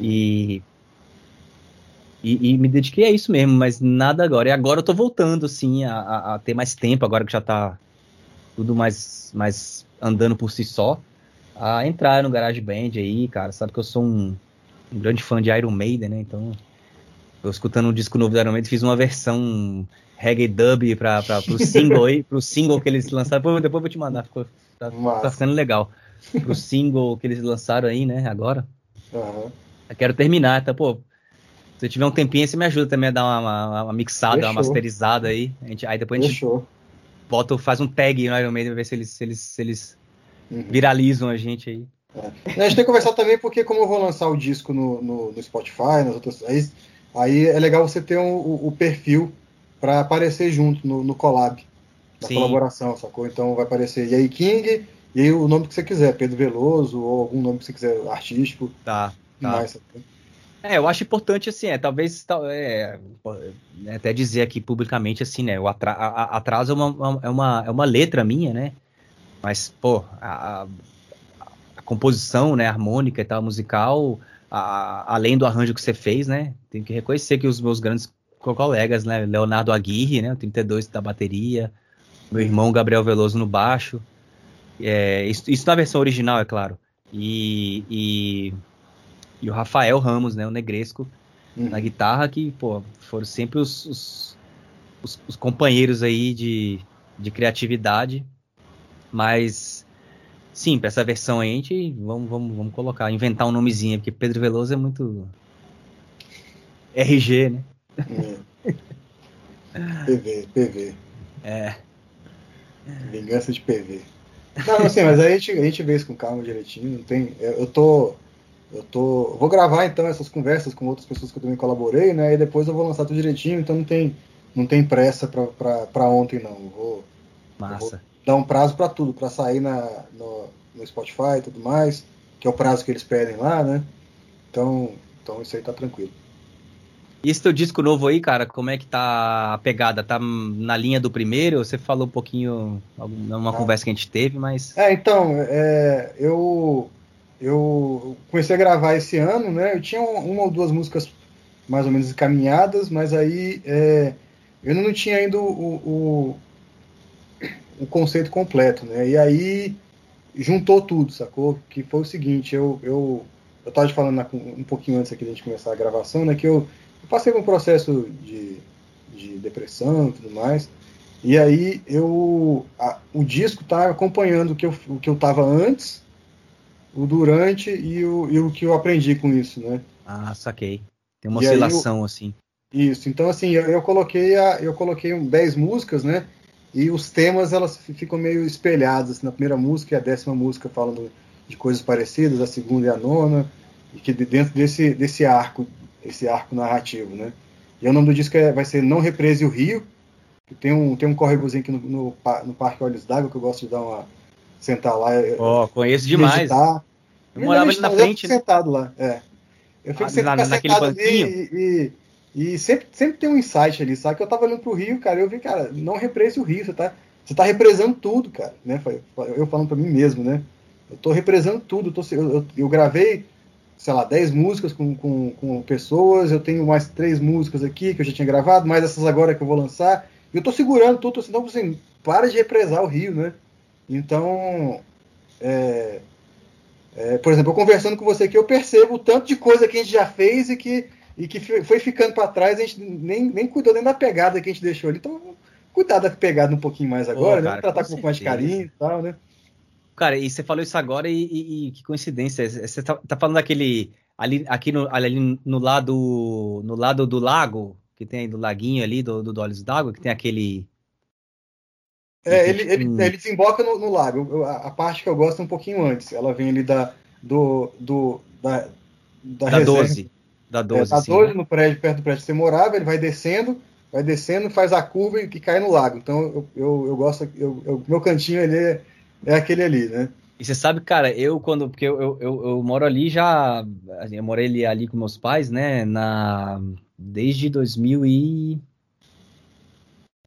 E, e, e, me dediquei a isso mesmo, mas nada agora. E agora eu tô voltando, assim, a, a, a, ter mais tempo, agora que já tá tudo mais, mais andando por si só, a entrar no Garage Band aí, cara. Sabe que eu sou um, um grande fã de Iron Maiden, né? Então eu escutando um disco novo do Iron Maiden, fiz uma versão reggae dub para pro [laughs] single aí, pro single que eles lançaram. Depois, depois eu vou te mandar, ficou, tá, tá, ficando legal. [laughs] Pro single que eles lançaram aí, né, agora. Uhum. Eu quero terminar, tá, pô. Se tiver um tempinho, você me ajuda também a dar uma, uma, uma mixada, Fechou. uma masterizada aí. A gente, aí depois a gente Fechou. bota, faz um tag no Iron Maiden pra ver se eles, se eles, se eles uhum. viralizam a gente aí. É. A gente tem que conversar também porque como eu vou lançar o disco no, no, no Spotify, nas outras. Aí Aí é legal você ter um, o, o, perfil para aparecer junto no, no collab, na colaboração, sacou? Então vai aparecer e aí King e aí o nome que você quiser, Pedro Veloso ou algum nome que você quiser artístico. Tá. tá. Mais, é, eu acho importante, assim, é, talvez, é, é, até dizer aqui publicamente, assim, né, o atraso é uma, é, uma, é uma letra minha, né, mas, pô, a, a composição, né, harmônica e tal, musical, a, além do arranjo que você fez, né? Tem que reconhecer que os meus grandes colegas, né? Leonardo Aguirre, né? O 32 da bateria. Meu irmão Gabriel Veloso no baixo. É, isso, isso, na versão original, é claro. E, e, e o Rafael Ramos, né? O Negresco uhum. na guitarra, que, pô, foram sempre os, os, os, os companheiros aí de, de criatividade. Mas, sim, para essa versão aí, a gente vamos, vamos, vamos colocar, inventar um nomezinho, porque Pedro Veloso é muito RG, né? É. PV, PV. [laughs] É. Vingança de PV. Não, assim, mas aí a gente, a gente vê isso com calma direitinho. Não tem, eu tô. Eu tô. Vou gravar então essas conversas com outras pessoas que eu também colaborei, né? E depois eu vou lançar tudo direitinho, então não tem, não tem pressa pra ontem, não. Eu vou, Massa. Eu vou dar um prazo para tudo, para sair na, no, no Spotify e tudo mais, que é o prazo que eles pedem lá, né? Então, então isso aí tá tranquilo. E esse teu disco novo aí, cara, como é que tá a pegada? Tá na linha do primeiro? Você falou um pouquinho numa ah. conversa que a gente teve, mas. É, então, é, eu, eu comecei a gravar esse ano, né? Eu tinha uma ou duas músicas mais ou menos encaminhadas, mas aí é, eu não tinha ainda o, o, o, conceito completo, né? E aí juntou tudo, sacou? Que foi o seguinte, eu, eu, eu tava te falando um pouquinho antes aqui da gente começar a gravação, né? Que eu eu passei por um processo de, de depressão e tudo mais. E aí eu a, o disco tá acompanhando o que eu, o que eu tava antes, o durante e o, e o que eu aprendi com isso, né? Ah, saquei. Tem uma e oscilação eu, assim. Isso. Então assim, eu, eu, coloquei a, eu coloquei 10 músicas, né? E os temas elas ficam meio espelhados. Assim, na primeira música e a décima música falando de coisas parecidas, a segunda e a nona, e que dentro desse, desse arco esse arco narrativo, né? E o nome do disco é, vai ser Não Represe o Rio, que tem um, tem um córregozinho aqui no, no, no Parque Olhos d'Água, que eu gosto de dar uma... sentar lá. Ó, oh, conheço demais. Meditar. Eu morava ali na frente. Eu fico sentado lá, é. Eu fico ah, sempre na, naquele banquinho. E, e, e, sempre, sempre tem um insight ali, sabe? Que eu tava olhando pro Rio, cara, eu vi, cara, não represe o Rio, você tá, você tá represando tudo, cara, né? Eu falando para mim mesmo, né? Eu tô represando tudo, eu, tô, eu, eu, eu gravei sei lá, 10 músicas com, com, com, pessoas, eu tenho mais três músicas aqui que eu já tinha gravado, mais essas agora que eu vou lançar. E eu tô segurando tudo, assim, então, assim, para de represar o Rio, né? Então, é, é, por exemplo, eu conversando com você aqui, eu percebo o tanto de coisa que a gente já fez e que, e que foi ficando para trás, a gente nem, nem cuidou nem da pegada que a gente deixou ali. Então, cuidar da pegada um pouquinho mais agora, né? Tratar com um pouco mais de carinho e tal, né? Cara, e você falou isso agora e, e, e que coincidência. Você tá, tá, falando daquele. Ali, aqui no, ali no lado. No lado do lago, que tem aí do laguinho ali, do, do, do Olhos d'Água, que tem aquele. É, ele, ele, ele desemboca no, no lago. A, a, parte que eu gosto é um pouquinho antes. Ela vem ali da. Do, do, da, da, da 12. Da 12, é, da 12 né? no prédio, perto do prédio que você morava, ele vai descendo, vai descendo, faz a curva e, e cai no lago. Então eu, eu, eu gosto. Eu, eu, meu cantinho ele é é aquele ali, né? E você sabe, cara, eu quando. Porque eu, eu, eu, eu moro ali já. Eu morei ali, ali com meus pais, né? Na, desde 2000 e.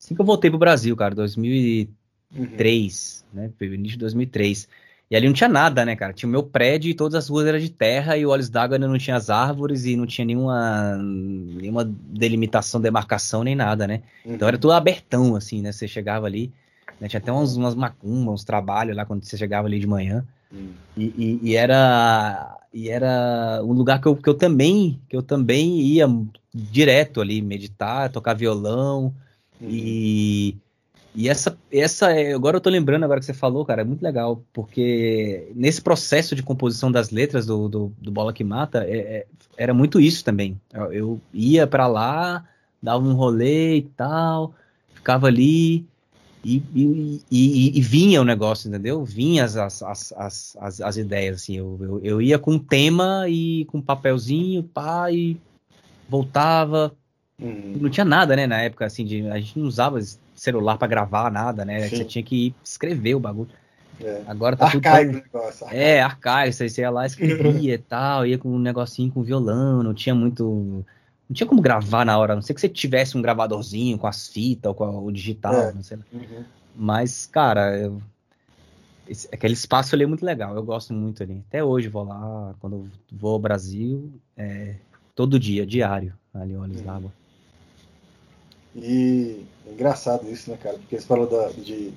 Assim que eu voltei pro Brasil, cara, 2003, uhum. né? Início de 2003. E ali não tinha nada, né, cara? Tinha o meu prédio e todas as ruas eram de terra e o Olhos d'Água ainda não tinha as árvores e não tinha nenhuma, nenhuma delimitação, demarcação nem nada, né? Uhum. Então era tudo abertão, assim, né? Você chegava ali. Né? Tinha até umas, umas macumbas, uns trabalhos lá quando você chegava ali de manhã. Hum. E, e, e, era e era um lugar que eu, que eu também que eu também ia direto ali meditar, tocar violão hum. e e essa essa é, agora eu tô lembrando agora que você falou, cara, é muito legal porque nesse processo de composição das letras do, do, do Bola que Mata é, é, era muito isso também. Eu, eu ia para lá, dava um rolê e tal, ficava ali e, e, e, e, vinha o negócio, entendeu? Vinha as, as, as, as, as ideias, assim. Eu, eu, eu, ia com tema e com papelzinho, pá, e voltava. Uhum. Não tinha nada, né, na época, assim, de, a gente não usava celular para gravar nada, né? Sim. Você tinha que escrever o bagulho. É. Agora tá arcaico tudo. Negócio, arcaico. É, arcaico, você ia lá, escrevia [laughs] e tal, ia com um negocinho com violão, não tinha muito não tinha como gravar na hora, a não sei que você tivesse um gravadorzinho com as fitas ou com o digital, é. não sei. Uhum. Mas, cara, eu, esse, aquele espaço ali é muito legal, eu gosto muito ali. Até hoje vou lá, quando vou ao Brasil, é, todo dia, diário, ali Olhos uhum. d'Água. E é engraçado isso, né, cara? Porque você falou da, de.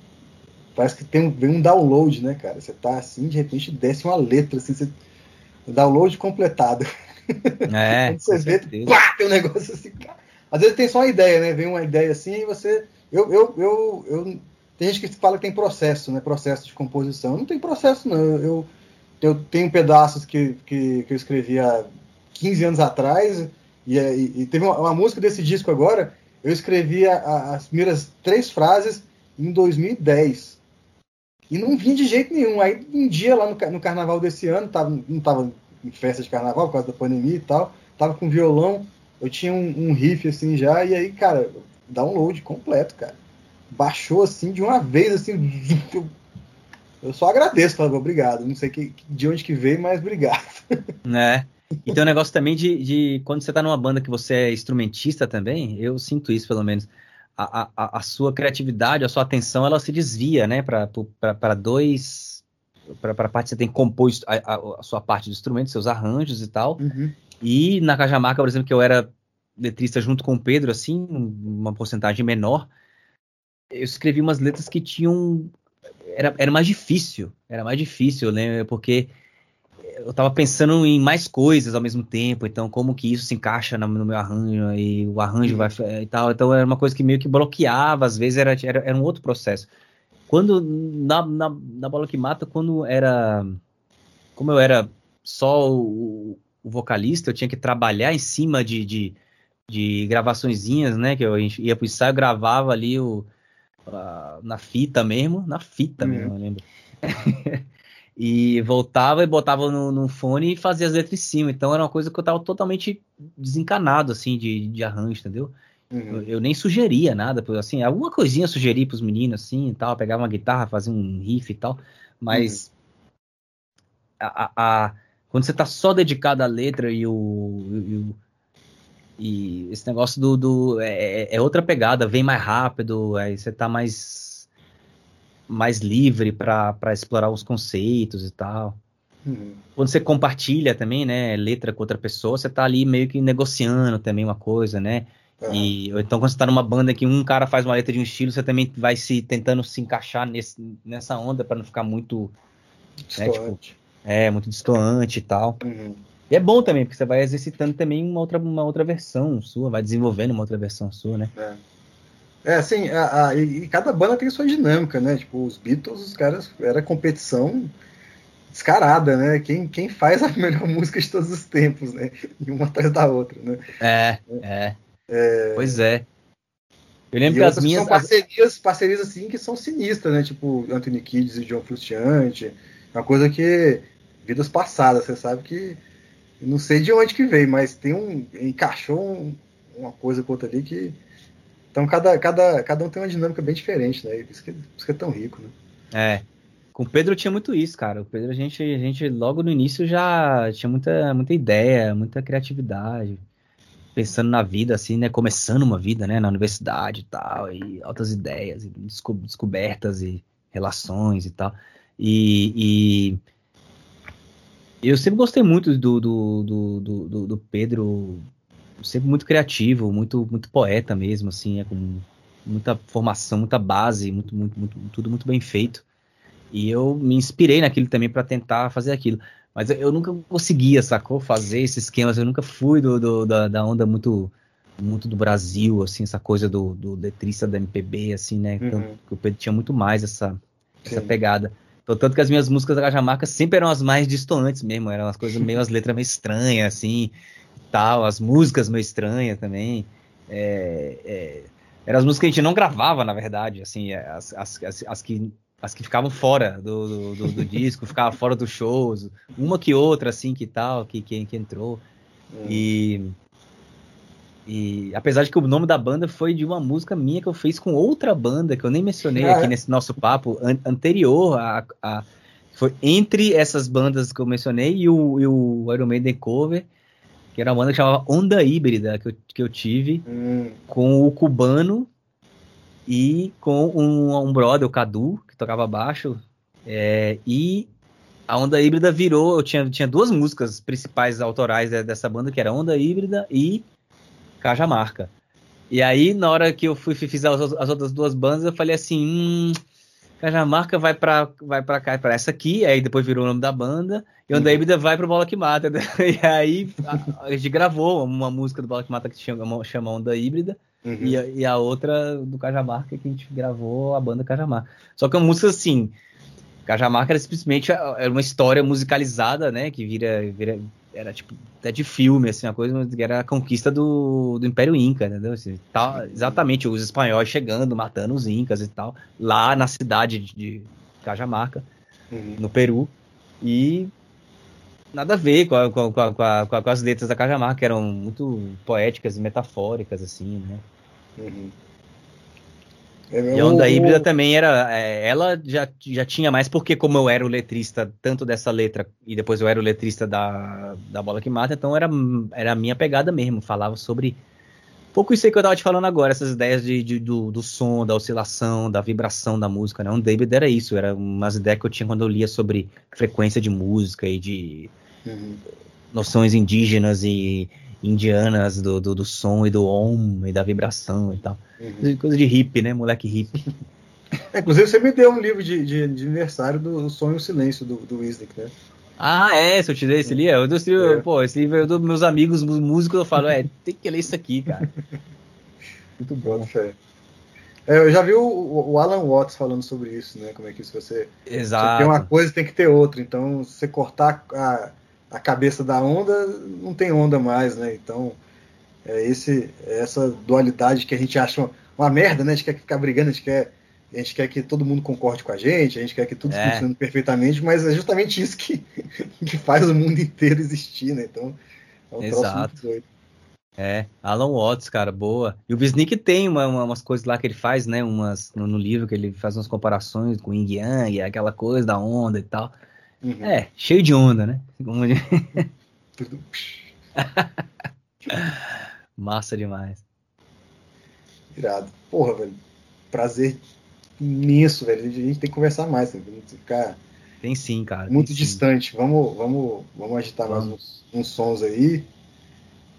Parece que tem um, vem um download, né, cara? Você tá assim, de repente desce uma letra, assim, você. Download completado. É. [laughs] Quando você vê, pá, tem um negócio assim, cara. Às vezes tem só uma ideia, né? Vem uma ideia assim e você. Eu, eu, eu, eu, tem gente que fala que tem processo, né? Processo de composição. Não tem processo, não. Eu, eu tenho pedaços que, que, que eu escrevi há 15 anos atrás, e, e, e teve uma, uma, música desse disco agora, eu escrevi a, a, as primeiras três frases em 2010. E não vinha de jeito nenhum. Aí um dia lá no, no carnaval desse ano, tava, não estava em festa de carnaval por causa da pandemia e tal, tava com violão, eu tinha um, um riff assim já, e aí, cara, download completo, cara. Baixou assim de uma vez, assim, [laughs] eu eu só agradeço, Fábio, obrigado. Não sei que, de onde que veio, mas obrigado. Né? [laughs] E tem um negócio também de, de, quando você tá numa banda que você é instrumentista também, eu sinto isso pelo menos. A, a, a sua criatividade, a sua atenção, ela se desvia, né, para dois. Para a parte que você tem que compor a, a, a, sua parte do instrumento, seus arranjos e tal. Uhum. E na Cajamarca, por exemplo, que eu era letrista junto com o Pedro, assim, uma porcentagem menor, eu escrevi umas letras que tinham era, era mais difícil, era mais difícil, né? Porque eu estava pensando em mais coisas ao mesmo tempo, então como que isso se encaixa no, no meu arranjo e o arranjo vai e tal, então era uma coisa que meio que bloqueava, às vezes era, era, era um outro processo. Quando na, na, na, bola que mata, quando era como eu era só o, o vocalista, eu tinha que trabalhar em cima de, de, de gravaçõezinhas, né? Que eu ia pro ensaio, gravava ali o, uh, na fita mesmo, na fita uhum. mesmo, eu lembro. [laughs] e voltava e botava no, no, fone e fazia as letras em cima. Então era uma coisa que eu tava totalmente desencanado, assim, de, de arranjo, entendeu? Uhum. Eu, eu, nem sugeria nada, assim, alguma coisinha eu sugeri pros meninos, assim, e tal, pegava uma guitarra, fazia um riff e tal, mas uhum. a, a, a, quando você tá só dedicado à letra e o, e o e esse negócio do. do é, é, é outra pegada, vem mais rápido, aí você tá mais. Mais livre para explorar os conceitos e tal. Uhum. Quando você compartilha também, né, letra com outra pessoa, você tá ali meio que negociando também uma coisa, né? Uhum. E, então, quando você tá numa banda que um cara faz uma letra de um estilo, você também vai se tentando se encaixar nesse, nessa onda para não ficar muito. Né, tipo, é, muito distoante e tal. Uhum. E é bom também, porque você vai exercitando também uma outra, uma outra versão sua, vai desenvolvendo uma outra versão sua, né? É. É, assim, a, a, e, cada banda tem sua dinâmica, né? Tipo, os Beatles, os caras, era competição descarada, né? Quem, quem faz a [laughs] melhor música de todos os tempos, né? E uma atrás da outra, né? É, é. é... Pois é. Eu lembro que as minhas. São parcerias, parcerias assim que são sinistras, né? Tipo, Anthony Kidd e John Frusciante. Uma coisa que. Vidas passadas, você sabe que não sei de onde que veio, mas tem um. encaixou um, uma coisa com outra ali que. Então cada, cada, cada um tem uma dinâmica bem diferente, né? Isso que, isso que é tão rico, né? É. Com o Pedro tinha muito isso, cara. O Pedro, a gente, a gente logo no início já tinha muita, muita ideia, muita criatividade. Pensando na vida, assim, né? Começando uma vida, né? Na universidade e tal. E altas ideias, e descobertas e relações e tal. E, e eu sempre gostei muito do, do, do, do, do Pedro, sempre muito criativo, muito, muito poeta mesmo, assim, é com muita formação, muita base, muito, muito, muito, tudo muito bem feito. E eu me inspirei naquilo também para tentar fazer aquilo. Mas eu, eu, nunca conseguia, sacou? Fazer esses esquemas. Eu nunca fui do, do da, da, onda muito muito do Brasil, assim, essa coisa do, do letrista da MPB, assim, né? Uhum. Então, o Pedro tinha muito mais essa, essa pegada. Então, tanto que as minhas músicas da Cajamarca sempre eram as mais distantes mesmo, eram as coisas meio, as letras meio estranhas, assim, tal, as músicas meio estranhas também. É, é, eram as músicas que a gente não gravava, na verdade, assim, é, as, as, as, as que, as que ficavam fora do, do, do, do [laughs] disco, ficavam fora dos shows, uma que outra, assim, que tal, que, que, que entrou. Hum. E e apesar de que o nome da banda foi de uma música minha que eu fiz com outra banda, que eu nem mencionei ah, aqui é? nesse nosso papo, an anterior a, a, Foi entre essas bandas que eu mencionei e o, e o Iron Maiden Cover, que era uma banda que chamava Onda Híbrida, que eu, que eu tive hum. com o Cubano e com um, um brother, o Cadu, que tocava baixo. É, e a Onda Híbrida virou. Eu tinha, tinha duas músicas principais autorais dessa banda, que era Onda Híbrida e Cajamarca. E aí, na hora que eu fui fiz as, as outras duas bandas, eu falei assim, hum, Cajamarca vai pra, vai pra cá, pra essa aqui, aí depois virou o nome da banda, e o uhum. Híbrida vai pro Bola que Mata. [laughs] Né? E aí a, a, gente gravou uma música do Bola que Mata que chama, chama Onda Híbrida, uhum. e, a, e, a, outra do Cajamarca que a gente gravou a banda Cajamarca. Só que é uma música assim, Cajamarca era simplesmente era uma história musicalizada, né, que vira, vira era tipo até de filme, assim, uma coisa, mas era a conquista do, do Império Inca, entendeu? Assim, tal, exatamente, os espanhóis chegando, matando os incas e tal, lá na cidade de Cajamarca, uhum. no Peru, e nada a ver com, a, com, a, com, com, as letras da Cajamarca, que eram muito poéticas e metafóricas, assim, né? Uhum. É, e a onda híbrida também era. É, ela já, já tinha mais, porque como eu era o letrista tanto dessa letra e depois eu era o letrista da, da Bola que Mata, então era, era a minha pegada mesmo. Falava sobre. Pouco isso aí que eu tava te falando agora, essas ideias de, de do, do, som, da oscilação, da vibração da música, né? Um David era isso, era umas ideias que eu tinha quando eu lia sobre frequência de música e de uhum. noções indígenas e indianas do, do, do, som e do om e da vibração e tal. Uhum. Coisa de hippie, né? Moleque hippie. É, inclusive, você me deu um livro de, de, de aniversário do Sonho e o Silêncio, do, do Wisnick, né? Ah, é, se eu te dei esse livro, eu, eu, é. pô, esse livro eu dou meus amigos músicos, eu falo, é, tem que ler isso aqui, cara. [laughs] Muito bom. É, eu já vi o, o, Alan Watts falando sobre isso, né? Como é que isso você. Exato. Você tem uma coisa tem que ter outra. Então, se você cortar a, a cabeça da onda, não tem onda mais, né? Então, é esse, é essa dualidade que a gente acha uma, uma, merda, né? A gente quer ficar brigando, a gente quer, a gente quer que todo mundo concorde com a gente, a gente quer que tudo é. funcione perfeitamente, mas é justamente isso que, [laughs] que faz o mundo inteiro existir, né? Então, é um Exato. É, Alan Watts, cara, boa. E o Wisnik tem uma, uma, umas coisas lá que ele faz, né? Umas, no, no, livro que ele faz umas comparações com o Yin Yang, aquela coisa da onda e tal. Uhum. É, cheio de onda, né? [laughs] Massa demais. Irado. Porra, velho. Prazer imenso, velho. A gente tem que conversar mais, né? ficar. Tem sim, cara. Muito distante. Sim. Vamos, vamos, vamos agitar vamos. mais uns, uns, sons aí.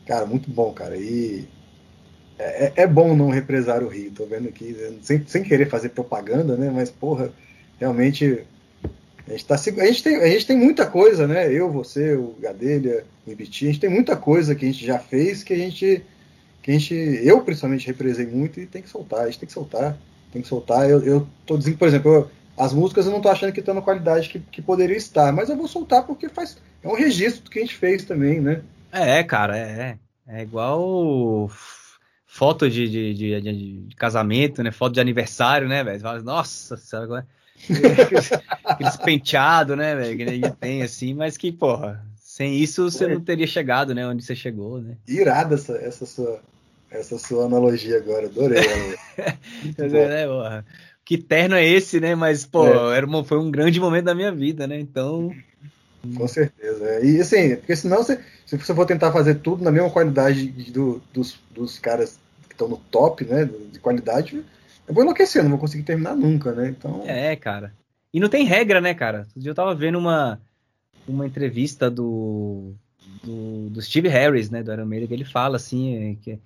Cara, muito bom, cara. E é, é, é bom não represar o Rio. Tô vendo aqui, sem, sem querer fazer propaganda, né? Mas, porra, realmente a gente, tá, a, gente tem, a gente tem muita coisa, né? Eu, você, o Gadelha, o Ibiti, a gente tem muita coisa que a gente já fez que a gente. Que a gente eu, principalmente, represei muito e tem que soltar. A gente tem que soltar. Tem que soltar. Eu, eu tô dizendo, por exemplo, eu, as músicas eu não tô achando que estão na qualidade que, que poderia estar, mas eu vou soltar porque faz. É um registro que a gente fez também, né? É, cara, é. É igual foto de, de, de, de, casamento, né? Foto de aniversário, né, velho? Nossa senhora, [laughs] Aqueles penteados, né, velho, que ninguém tem, assim, mas que, porra, sem isso você não teria chegado, né, onde você chegou, né? Irada essa, essa, sua, essa sua analogia agora, adorei. [laughs] é, porra. Que terno é esse, né? Mas, pô, é. era uma, foi um grande momento da minha vida, né? Então. Com certeza. E assim, porque senão você, se você for tentar fazer tudo na mesma qualidade do, dos, dos caras que estão no top, né? De qualidade, eu vou enlouquecer, não vou conseguir terminar nunca, né? Então. É, cara. E não tem regra, né, cara? Outro dia eu tava vendo uma, uma entrevista do, do, do Steve Harris, né, do Iron Maiden, que ele fala assim, é, que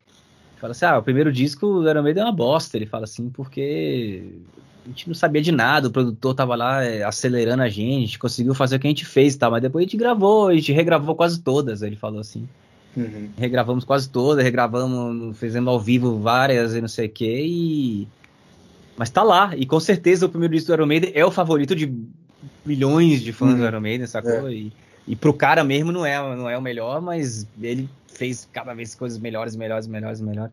fala assim, ah, o primeiro disco do Iron Maiden é uma bosta, ele fala assim, porque a gente não sabia de nada, o produtor tava lá é, acelerando a gente, a gente conseguiu fazer o que a gente fez e tal, mas depois a gente gravou, a gente regravou quase todas, ele falou assim. Uhum. Regravamos quase todas, regravamos, fizemos ao vivo várias e não sei o que, e mas tá lá, e com certeza o primeiro disco do Iron Maiden é o favorito de milhões de fãs do uhum. Iron Maiden, sacou? É. E, e pro cara mesmo não é, não é o melhor, mas ele fez cada vez coisas melhores, melhores, melhores, melhores.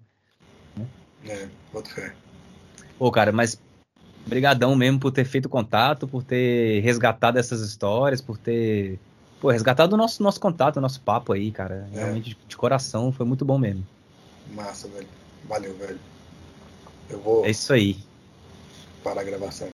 Né? É, boto fé. Pô, cara, mas brigadão mesmo por ter feito contato, por ter resgatado essas histórias, por ter pô, resgatado o nosso, nosso contato, o nosso papo aí, cara. É. Realmente de, de coração, foi muito bom mesmo. Massa, velho. Valeu, velho. Eu vou. É isso aí para a gravação.